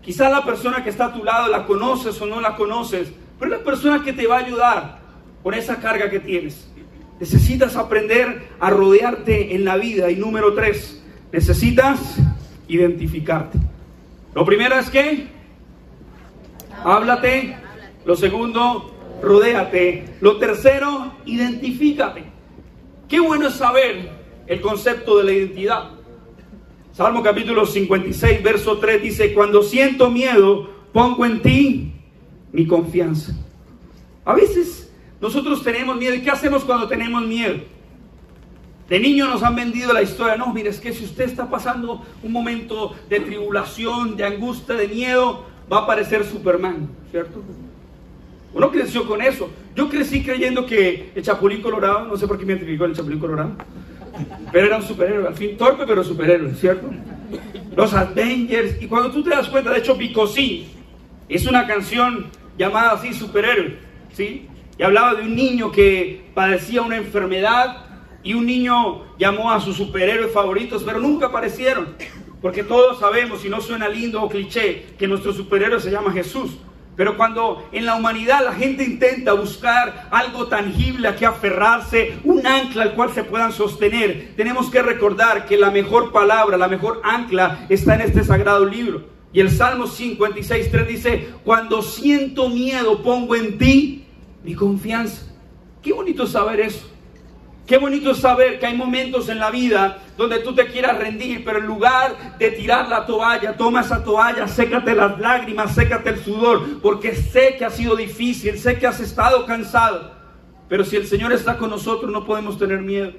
Quizá la persona que está a tu lado la conoces o no la conoces, pero es la persona que te va a ayudar con esa carga que tienes. Necesitas aprender a rodearte en la vida. Y número tres, necesitas identificarte. Lo primero es que háblate. Lo segundo, rodéate. Lo tercero, identifícate. Qué bueno es saber el concepto de la identidad. Salmo capítulo 56, verso 3 dice, cuando siento miedo, pongo en ti mi confianza. A veces nosotros tenemos miedo. ¿Y qué hacemos cuando tenemos miedo? De niño nos han vendido la historia, no, mire, es que si usted está pasando un momento de tribulación, de angustia, de miedo, va a aparecer Superman, ¿cierto? Uno creció con eso. Yo crecí creyendo que el Chapulín Colorado, no sé por qué me identificó el Chapulín Colorado, pero era un superhéroe, al fin torpe, pero superhéroe, ¿cierto? Los Avengers, y cuando tú te das cuenta, de hecho, Bicosí es una canción llamada así, superhéroe, ¿sí? Y hablaba de un niño que padecía una enfermedad y un niño llamó a sus superhéroes favoritos, pero nunca aparecieron. Porque todos sabemos, y no suena lindo o cliché, que nuestro superhéroe se llama Jesús. Pero cuando en la humanidad la gente intenta buscar algo tangible a que aferrarse, un ancla al cual se puedan sostener, tenemos que recordar que la mejor palabra, la mejor ancla está en este sagrado libro. Y el Salmo 56.3 dice, cuando siento miedo pongo en ti mi confianza. Qué bonito saber eso. Qué bonito es saber que hay momentos en la vida donde tú te quieras rendir, pero en lugar de tirar la toalla, toma esa toalla, sécate las lágrimas, sécate el sudor, porque sé que ha sido difícil, sé que has estado cansado, pero si el Señor está con nosotros no podemos tener miedo.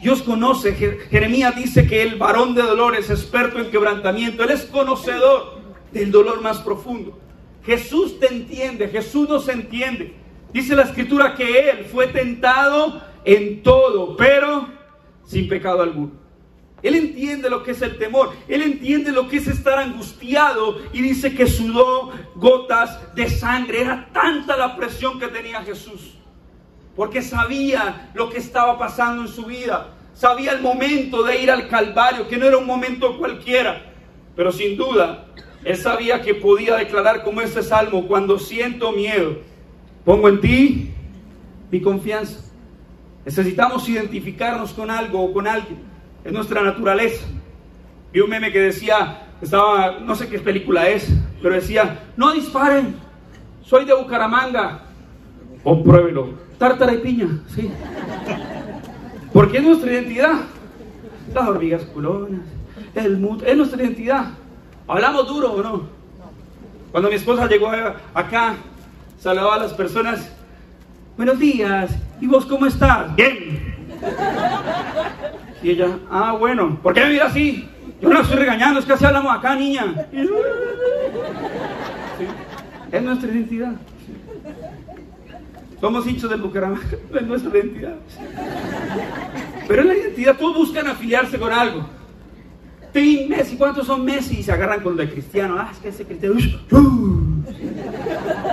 Dios conoce, Jeremías dice que el varón de dolores, experto en quebrantamiento, Él es conocedor del dolor más profundo. Jesús te entiende, Jesús nos entiende. Dice la escritura que Él fue tentado en todo, pero sin pecado alguno. Él entiende lo que es el temor, él entiende lo que es estar angustiado y dice que sudó gotas de sangre. Era tanta la presión que tenía Jesús, porque sabía lo que estaba pasando en su vida, sabía el momento de ir al Calvario, que no era un momento cualquiera, pero sin duda, él sabía que podía declarar como este salmo, cuando siento miedo, pongo en ti mi confianza. Necesitamos identificarnos con algo o con alguien. Es nuestra naturaleza. Vi un meme que decía, estaba, no sé qué película es, pero decía, no disparen, soy de Bucaramanga. Compruébelo. Tártara y piña, sí. Porque es nuestra identidad. Las hormigas culonas, el mut, es nuestra identidad. ¿Hablamos duro o no? Cuando mi esposa llegó acá, saludaba a las personas, buenos días, ¿y vos cómo estás? Bien. Y ella, ah, bueno, ¿por qué me mira así? Yo no estoy regañando, es que así hablamos acá, niña. Es nuestra identidad. Somos hinchos del Bucaramanga, es nuestra identidad. Pero en la identidad todos buscan afiliarse con algo. Team Messi, ¿cuántos son Messi? Y se agarran con lo de Cristiano. Ah, es que ese Cristiano.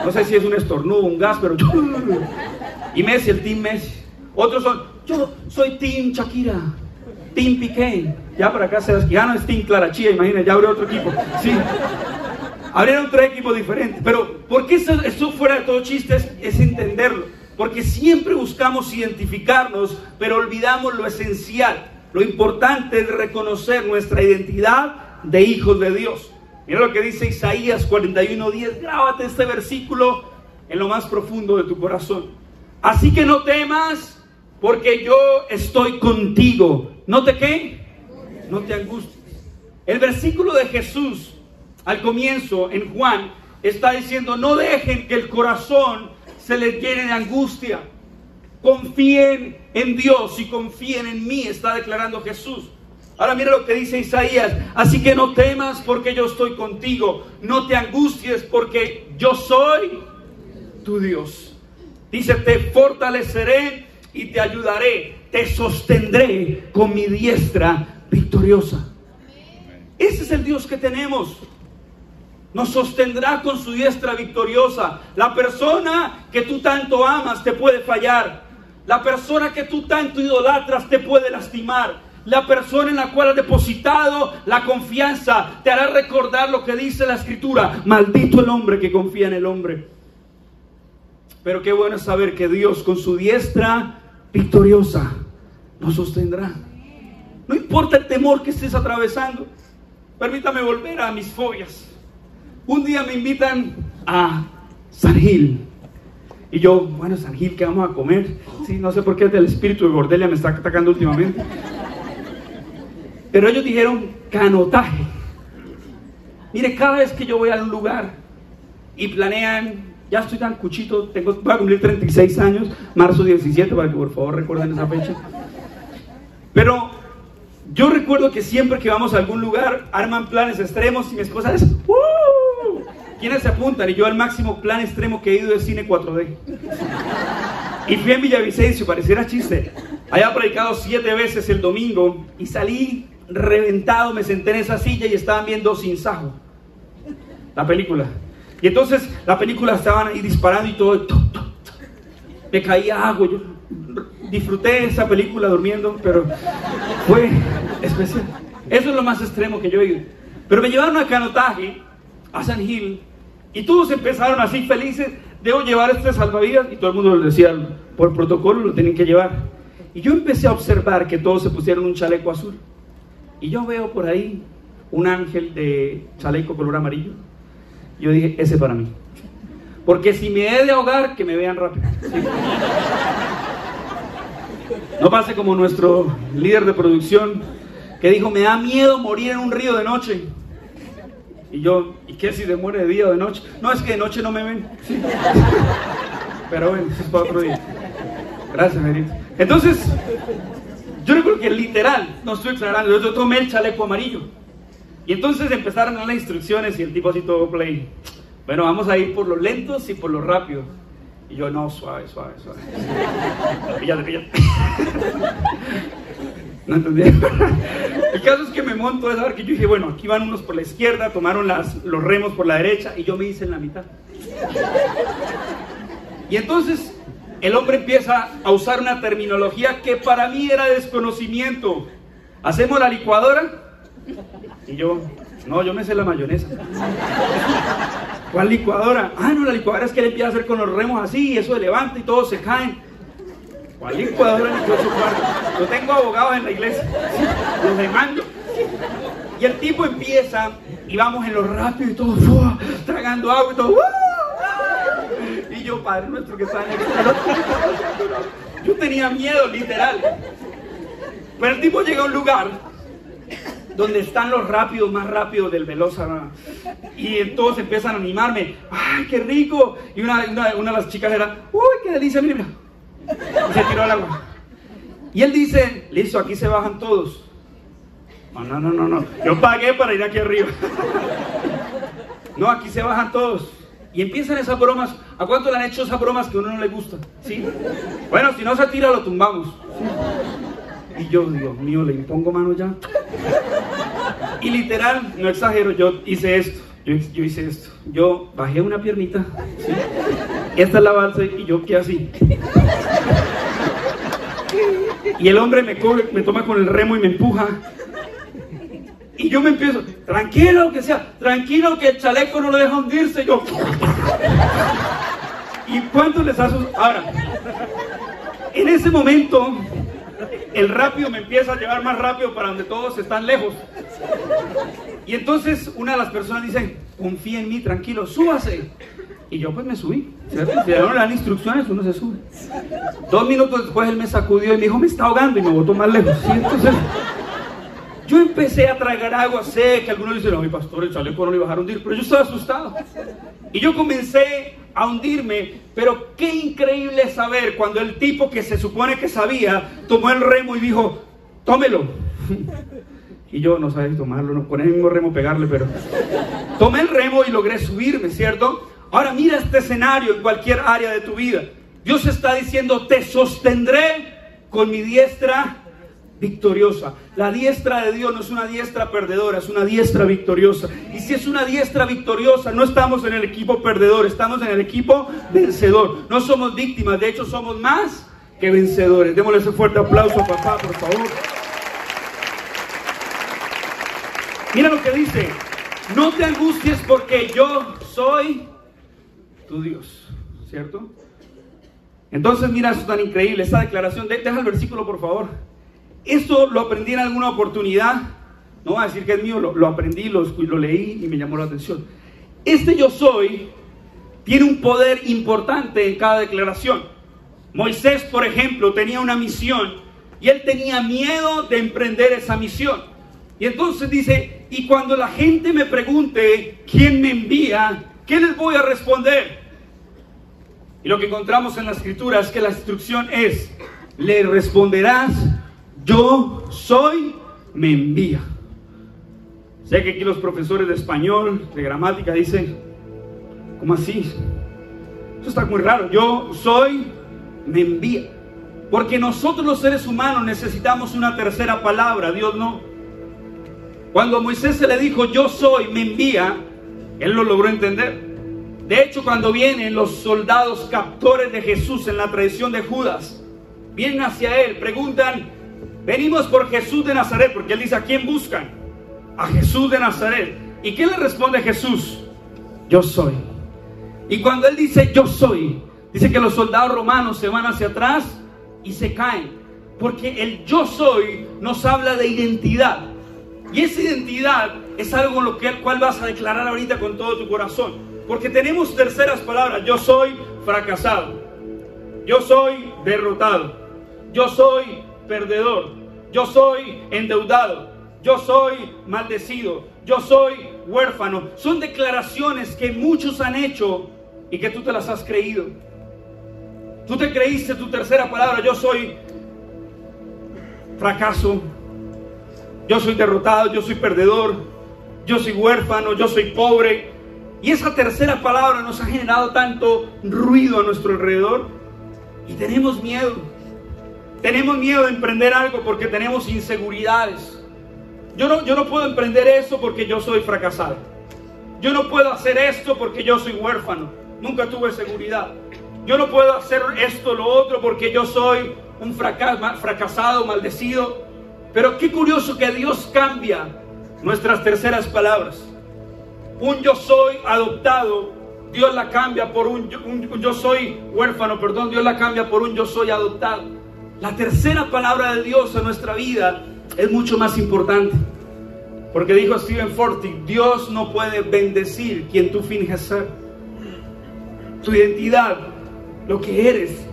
No sé si es un estornudo, un gas, pero. Y Messi, el Team Messi. Otros son, yo soy Team Shakira, Team Piqué. Ya para acá se ya no es Team Clarachía, imagínate, ya abrió otro equipo. Sí. Abrieron tres equipos diferentes. Pero, ¿por qué eso, eso fuera de todo chiste? Es, es entenderlo. Porque siempre buscamos identificarnos, pero olvidamos lo esencial. Lo importante es reconocer nuestra identidad de hijos de Dios. Mira lo que dice Isaías 41:10. Grábate este versículo en lo más profundo de tu corazón. Así que no temas, porque yo estoy contigo. ¿No te qué? No te angusties. El versículo de Jesús al comienzo en Juan está diciendo, no dejen que el corazón se les llene de angustia. Confíen en Dios y confíen en mí, está declarando Jesús. Ahora mira lo que dice Isaías. Así que no temas porque yo estoy contigo. No te angusties porque yo soy tu Dios. Dice, te fortaleceré y te ayudaré. Te sostendré con mi diestra victoriosa. Ese es el Dios que tenemos nos sostendrá con su diestra victoriosa. La persona que tú tanto amas te puede fallar. La persona que tú tanto idolatras te puede lastimar. La persona en la cual has depositado la confianza te hará recordar lo que dice la escritura. Maldito el hombre que confía en el hombre. Pero qué bueno saber que Dios con su diestra victoriosa nos sostendrá. No importa el temor que estés atravesando. Permítame volver a mis fobias. Un día me invitan a San Gil. Y yo, bueno, San Gil, ¿qué vamos a comer? Sí, no sé por qué el espíritu de Gordelia me está atacando últimamente. Pero ellos dijeron canotaje. Mire, cada vez que yo voy a un lugar y planean, ya estoy tan cuchito, tengo, voy a cumplir 36 años, marzo 17, para que por favor recuerden esa fecha. Pero yo recuerdo que siempre que vamos a algún lugar, arman planes extremos y mi esposa es, ¡Uh! ¿quiénes se apuntan? Y yo al máximo plan extremo que he ido es cine 4D. Y fui en Villavicencio, pareciera chiste. Había predicado siete veces el domingo y salí reventado, me senté en esa silla y estaban viendo Sin Sajo, la película. Y entonces la película estaban ahí disparando y todo, me caía agua, yo disfruté esa película durmiendo, pero fue especial. Eso es lo más extremo que yo he ido. Pero me llevaron a canotaje, a San Gil, y todos empezaron así felices, debo llevar este salvavidas, y todo el mundo lo decía, por protocolo lo tienen que llevar. Y yo empecé a observar que todos se pusieron un chaleco azul. Y yo veo por ahí un ángel de chaleco color amarillo. Yo dije, ese para mí. Porque si me he de ahogar, que me vean rápido. No pase como nuestro líder de producción que dijo, me da miedo morir en un río de noche. Y yo, ¿y qué si se muere de día o de noche? No, es que de noche no me ven. [laughs] Pero bueno, es para otro día. Gracias, Merito. Entonces, yo creo que literal, no estoy aclarando, yo tomé el chaleco amarillo. Y entonces empezaron las instrucciones y el tipo así todo play. Bueno, vamos a ir por los lentos y por los rápidos. Y yo, no, suave, suave, suave. Píllate, píllate. [laughs] No entendí. El caso es que me monto esa que yo dije, bueno, aquí van unos por la izquierda, tomaron las, los remos por la derecha y yo me hice en la mitad. Y entonces el hombre empieza a usar una terminología que para mí era desconocimiento. ¿Hacemos la licuadora? Y yo, no, yo me sé la mayonesa. ¿Cuál licuadora? Ah, no, la licuadora es que le empieza a hacer con los remos así, y eso se levanta y todos se caen. ¿Cuál licuadora? Yo tengo abogados en la iglesia, los demando. Y el tipo empieza, y vamos en lo rápido y todo, tragando agua y todo. Padre nuestro que está en el Yo tenía miedo, literal. Pero el tipo llega a un lugar donde están los rápidos, más rápidos del Veloz. Y todos empiezan a animarme. ¡Ay, qué rico! Y una, de las chicas era, ¡Uy, qué delicia! Mira, Y se tiró al agua. Y él dice, listo, aquí se bajan todos. No, no, no, no, no. Yo pagué para ir aquí arriba. No, aquí se bajan todos. Y empiezan esas bromas. ¿A cuánto le han hecho esas bromas que a uno no le gusta? ¿Sí? Bueno, si no se tira, lo tumbamos. Y yo, Dios mío, le impongo mano ya. Y literal, no exagero, yo hice esto. Yo, hice esto. Yo bajé una piernita. Esta es la balsa y yo quedé así. Y el hombre me, me toma con el remo y me empuja. Y yo me empiezo, tranquilo que sea, tranquilo que el chaleco no lo deja hundirse. Yo. ¿Y cuánto les hace? Ahora, en ese momento, el rápido me empieza a llevar más rápido para donde todos están lejos. Y entonces una de las personas dice, confía en mí, tranquilo, súbase. Y yo pues me subí, no le dan instrucciones, uno se sube. Dos minutos después él me sacudió y me dijo, me está ahogando y me botó más lejos. Yo empecé a tragar agua, que algunos dicen, no, mi pastor, el chaleco no le iba a hundir, pero yo estaba asustado. Y yo comencé a hundirme, pero qué increíble saber cuando el tipo que se supone que sabía, tomó el remo y dijo, tómelo. [laughs] Y yo no sabía tomarlo, no con el mismo remo pegarle, pero [laughs] tomé el remo y logré subirme, ¿cierto? Ahora mira este escenario en cualquier área de tu vida. Dios está diciendo, te sostendré con mi diestra victoriosa. La diestra de Dios no es una diestra perdedora, es una diestra victoriosa. Y si es una diestra victoriosa, no estamos en el equipo perdedor, estamos en el equipo vencedor. No somos víctimas, de hecho somos más que vencedores. Démosle ese fuerte aplauso, papá, por favor. Mira lo que dice, no te angusties porque yo soy tu Dios, ¿cierto? Entonces mira eso tan increíble, esta declaración, deja el versículo por favor. Esto lo aprendí en alguna oportunidad, no voy a decir que es mío, lo, aprendí, lo, lo leí y me llamó la atención. Este yo soy tiene un poder importante en cada declaración. Moisés, por ejemplo, tenía una misión y él tenía miedo de emprender esa misión. Y entonces dice, y cuando la gente me pregunte quién me envía, ¿qué les voy a responder? Y lo que encontramos en la escritura es que la instrucción es, le responderás, yo soy, me envía. Sé que aquí los profesores de español, de gramática, dicen, ¿cómo así? Eso está muy raro. Yo soy, me envía. Porque nosotros los seres humanos necesitamos una tercera palabra, Dios no. Cuando Moisés se le dijo, yo soy, me envía, él lo logró entender. De hecho, cuando vienen los soldados captores de Jesús en la tradición de Judas, vienen hacia él, preguntan, venimos por Jesús de Nazaret, porque él dice, ¿a quién buscan? A Jesús de Nazaret. ¿Y qué le responde Jesús? Yo soy. Y cuando él dice, yo soy, dice que los soldados romanos se van hacia atrás y se caen. Porque el yo soy nos habla de identidad. Y esa identidad es algo lo que, cual vas a declarar ahorita con todo tu corazón. Porque tenemos terceras palabras. Yo soy fracasado. Yo soy derrotado. Yo soy perdedor. Yo soy endeudado. Yo soy maldecido. Yo soy huérfano. Son declaraciones que muchos han hecho y que tú te las has creído. Tú te creíste tu tercera palabra. Yo soy fracaso. Yo soy derrotado. Yo soy perdedor. Yo soy huérfano. Yo soy pobre. Y esa tercera palabra nos ha generado tanto ruido a nuestro alrededor y tenemos miedo. Tenemos miedo de emprender algo porque tenemos inseguridades. Yo no, yo no puedo emprender eso porque yo soy fracasado. Yo no puedo hacer esto porque yo soy huérfano. Nunca tuve seguridad. Yo no puedo hacer esto, lo otro porque yo soy un fracasado, maldecido. Pero qué curioso que Dios cambia nuestras terceras palabras un yo soy adoptado, Dios la cambia por un, yo soy huérfano, perdón, Dios la cambia por un yo soy adoptado. La tercera palabra de Dios en nuestra vida es mucho más importante. Porque dijo Stephen Forti, Dios no puede bendecir quien tú finges ser. Tu identidad, lo que eres,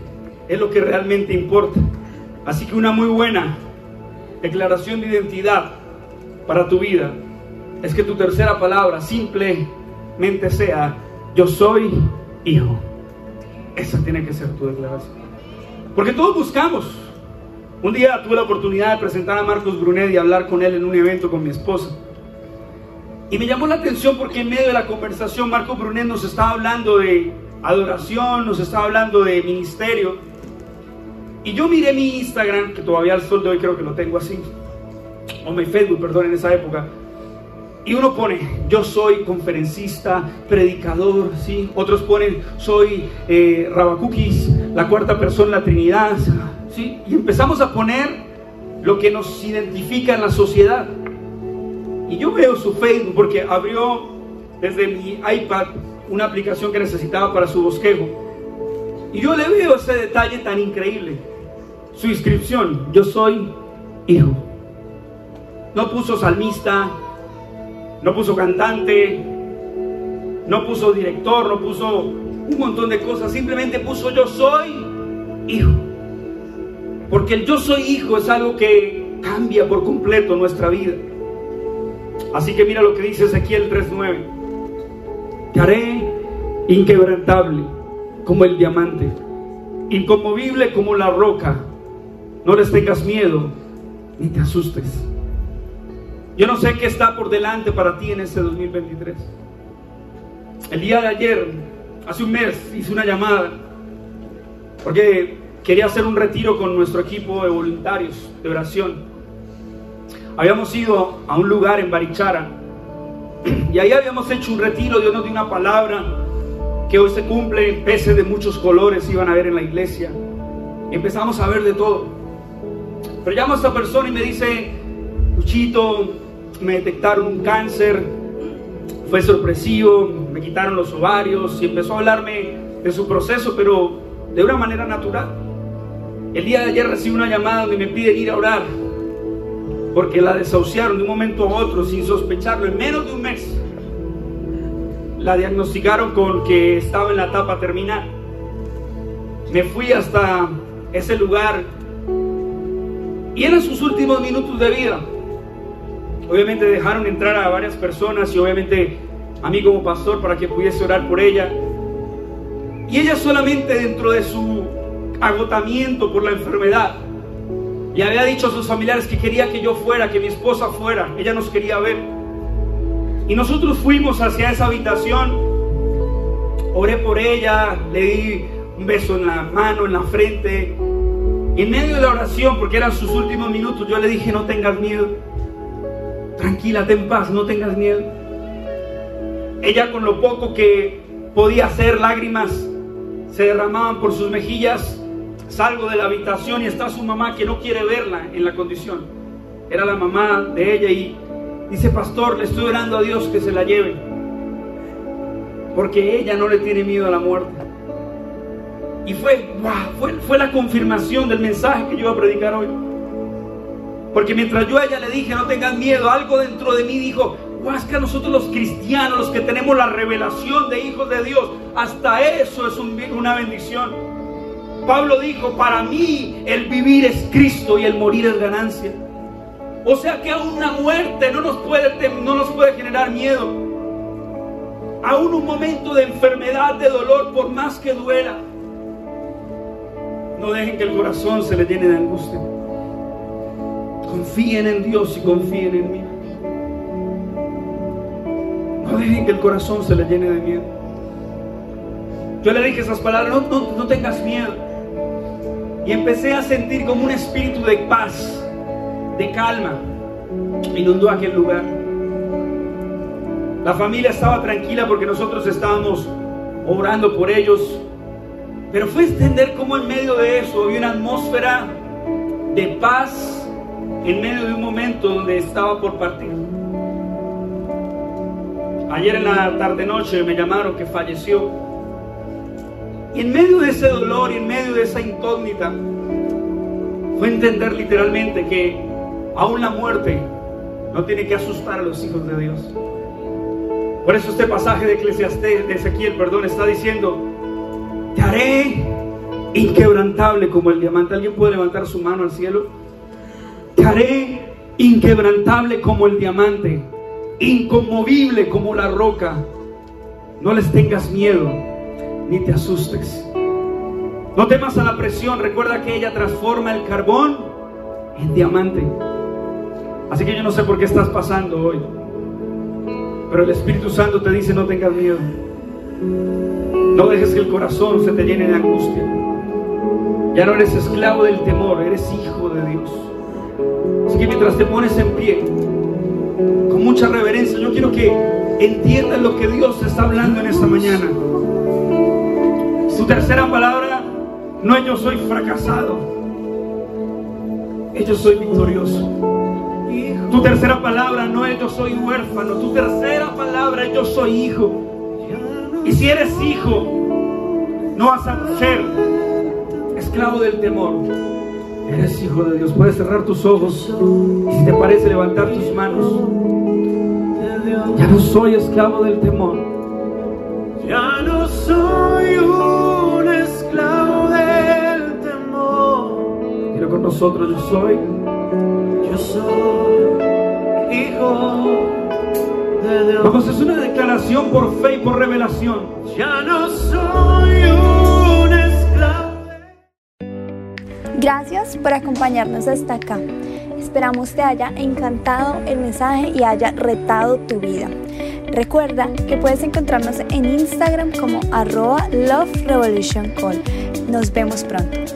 es lo que realmente importa. Así que una muy buena declaración de identidad para tu vida es que tu tercera palabra simplemente sea, yo soy hijo. Esa tiene que ser tu declaración. Porque todos buscamos. Un día tuve la oportunidad de presentar a Marcos Brunet y hablar con él en un evento con mi esposa. Y me llamó la atención porque en medio de la conversación Marco Brunet nos estaba hablando de adoración, nos estaba hablando de ministerio. Y yo miré mi Instagram, que todavía al sol de hoy creo que lo tengo así, o mi Facebook, perdón, en esa época. Y uno pone, yo soy conferencista, predicador, ¿sí? Otros ponen, soy eh, la cuarta persona, la Trinidad, ¿sí? Y empezamos a poner lo que nos identifica en la sociedad. Y yo veo su Facebook porque abrió desde mi iPad una aplicación que necesitaba para su bosquejo. Y yo le veo ese detalle tan increíble. Su inscripción, yo soy hijo. No puso salmista, no puso cantante, no puso director, no puso un montón de cosas, simplemente puso yo soy hijo. Porque el yo soy hijo es algo que cambia por completo nuestra vida. Así que mira lo que dice Ezequiel 3:9. Te haré inquebrantable como el diamante, inconmovible como la roca. No les tengas miedo ni te asustes. Yo no sé qué está por delante para ti en este 2023. El día de ayer, hace un mes, hice una llamada porque quería hacer un retiro con nuestro equipo de voluntarios de oración. Habíamos ido a un lugar en Barichara [clears throat] y ahí habíamos hecho un retiro, Dios nos dio una palabra que hoy se cumple, peces de muchos colores iban a ver en la iglesia. empezamos a ver de todo. Pero llamo a esta persona y me dice, Luchito, me detectaron un cáncer, fue sorpresivo, me quitaron los ovarios y empezó a hablarme de su proceso, pero de una manera natural. El día de ayer recibí una llamada donde me piden ir a orar, porque la desahuciaron de un momento a otro sin sospecharlo, en menos de un mes. La diagnosticaron con que estaba en la etapa terminal. Me fui hasta ese lugar y eran sus últimos minutos de vida. Obviamente dejaron entrar a varias personas y obviamente a mí como pastor para que pudiese orar por ella. Y ella solamente dentro de su agotamiento por la enfermedad, y había dicho a sus familiares que quería que yo fuera, que mi esposa fuera, ella nos quería ver. Y nosotros fuimos hacia esa habitación, oré por ella, le di un beso en la mano, en la frente. Y en medio de la oración, porque eran sus últimos minutos, yo le dije, no tengas miedo tranquila, ten paz, no tengas miedo. Ella con lo poco que podía hacer, lágrimas se derramaban por sus mejillas. Salgo de la habitación y está su mamá que no quiere verla en la condición. Era la mamá de ella y dice, pastor, le estoy orando a Dios que se la lleve. Porque ella no le tiene miedo a la muerte. Y fue, fue, fue la confirmación del mensaje que yo iba a predicar hoy. Porque mientras yo a ella le dije, no tengas miedo, algo dentro de mí dijo, es que nosotros los cristianos, los que tenemos la revelación de hijos de Dios, hasta eso es una bendición. Pablo dijo, para mí el vivir es Cristo y el morir es ganancia. O sea que aún una muerte no nos puede, no nos puede generar miedo. Aún un momento de enfermedad, de dolor, por más que duela, no dejen que el corazón se le llene de angustia. Confíen en Dios y confíen en mí. No dejen que el corazón se le llene de miedo. Yo le dije esas palabras, no, no, tengas miedo. Y empecé a sentir como un espíritu de paz, de calma, inundó aquel lugar. La familia estaba tranquila porque nosotros estábamos orando por ellos. Pero fue entender cómo en medio de eso había una atmósfera de paz en medio de un momento donde estaba por partir. Ayer en la tarde-noche me llamaron que falleció. Y en medio de ese dolor y en medio de esa incógnita, fue entender literalmente que aún la muerte no tiene que asustar a los hijos de Dios. Por eso este pasaje de Eclesiastés, de Ezequiel, perdón, está diciendo, te haré inquebrantable como el diamante. ¿Alguien puede levantar su mano al cielo? Te haré inquebrantable como el diamante, inconmovible como la roca. No les tengas miedo, ni te asustes. No temas a la presión. Recuerda que ella transforma el carbón en diamante. Así que yo no sé por qué estás pasando hoy. Pero el Espíritu Santo te dice, no tengas miedo. No dejes que el corazón se te llene de angustia. Ya no eres esclavo del temor, eres hijo de Dios. Así que mientras te pones en pie, con mucha reverencia, yo quiero que entiendas lo que Dios está hablando en esta mañana. Su tercera palabra no es yo soy fracasado, yo soy victorioso. Tu tercera palabra no es yo soy huérfano, tu tercera palabra es yo soy hijo. Y si eres hijo, no vas a ser esclavo del temor. Eres hijo de Dios. Puedes cerrar tus ojos y si te parece levantar tus manos. Ya no soy esclavo del temor. Ya no soy un esclavo del temor. Dilo con nosotros, yo soy. Yo soy hijo de Dios. Vamos, es una declaración por fe y por revelación. Ya no soy un Gracias por acompañarnos hasta acá. Esperamos te haya encantado el mensaje y haya retado tu vida. Recuerda que puedes encontrarnos en Instagram como arroba Love Revolution Call. Nos vemos pronto.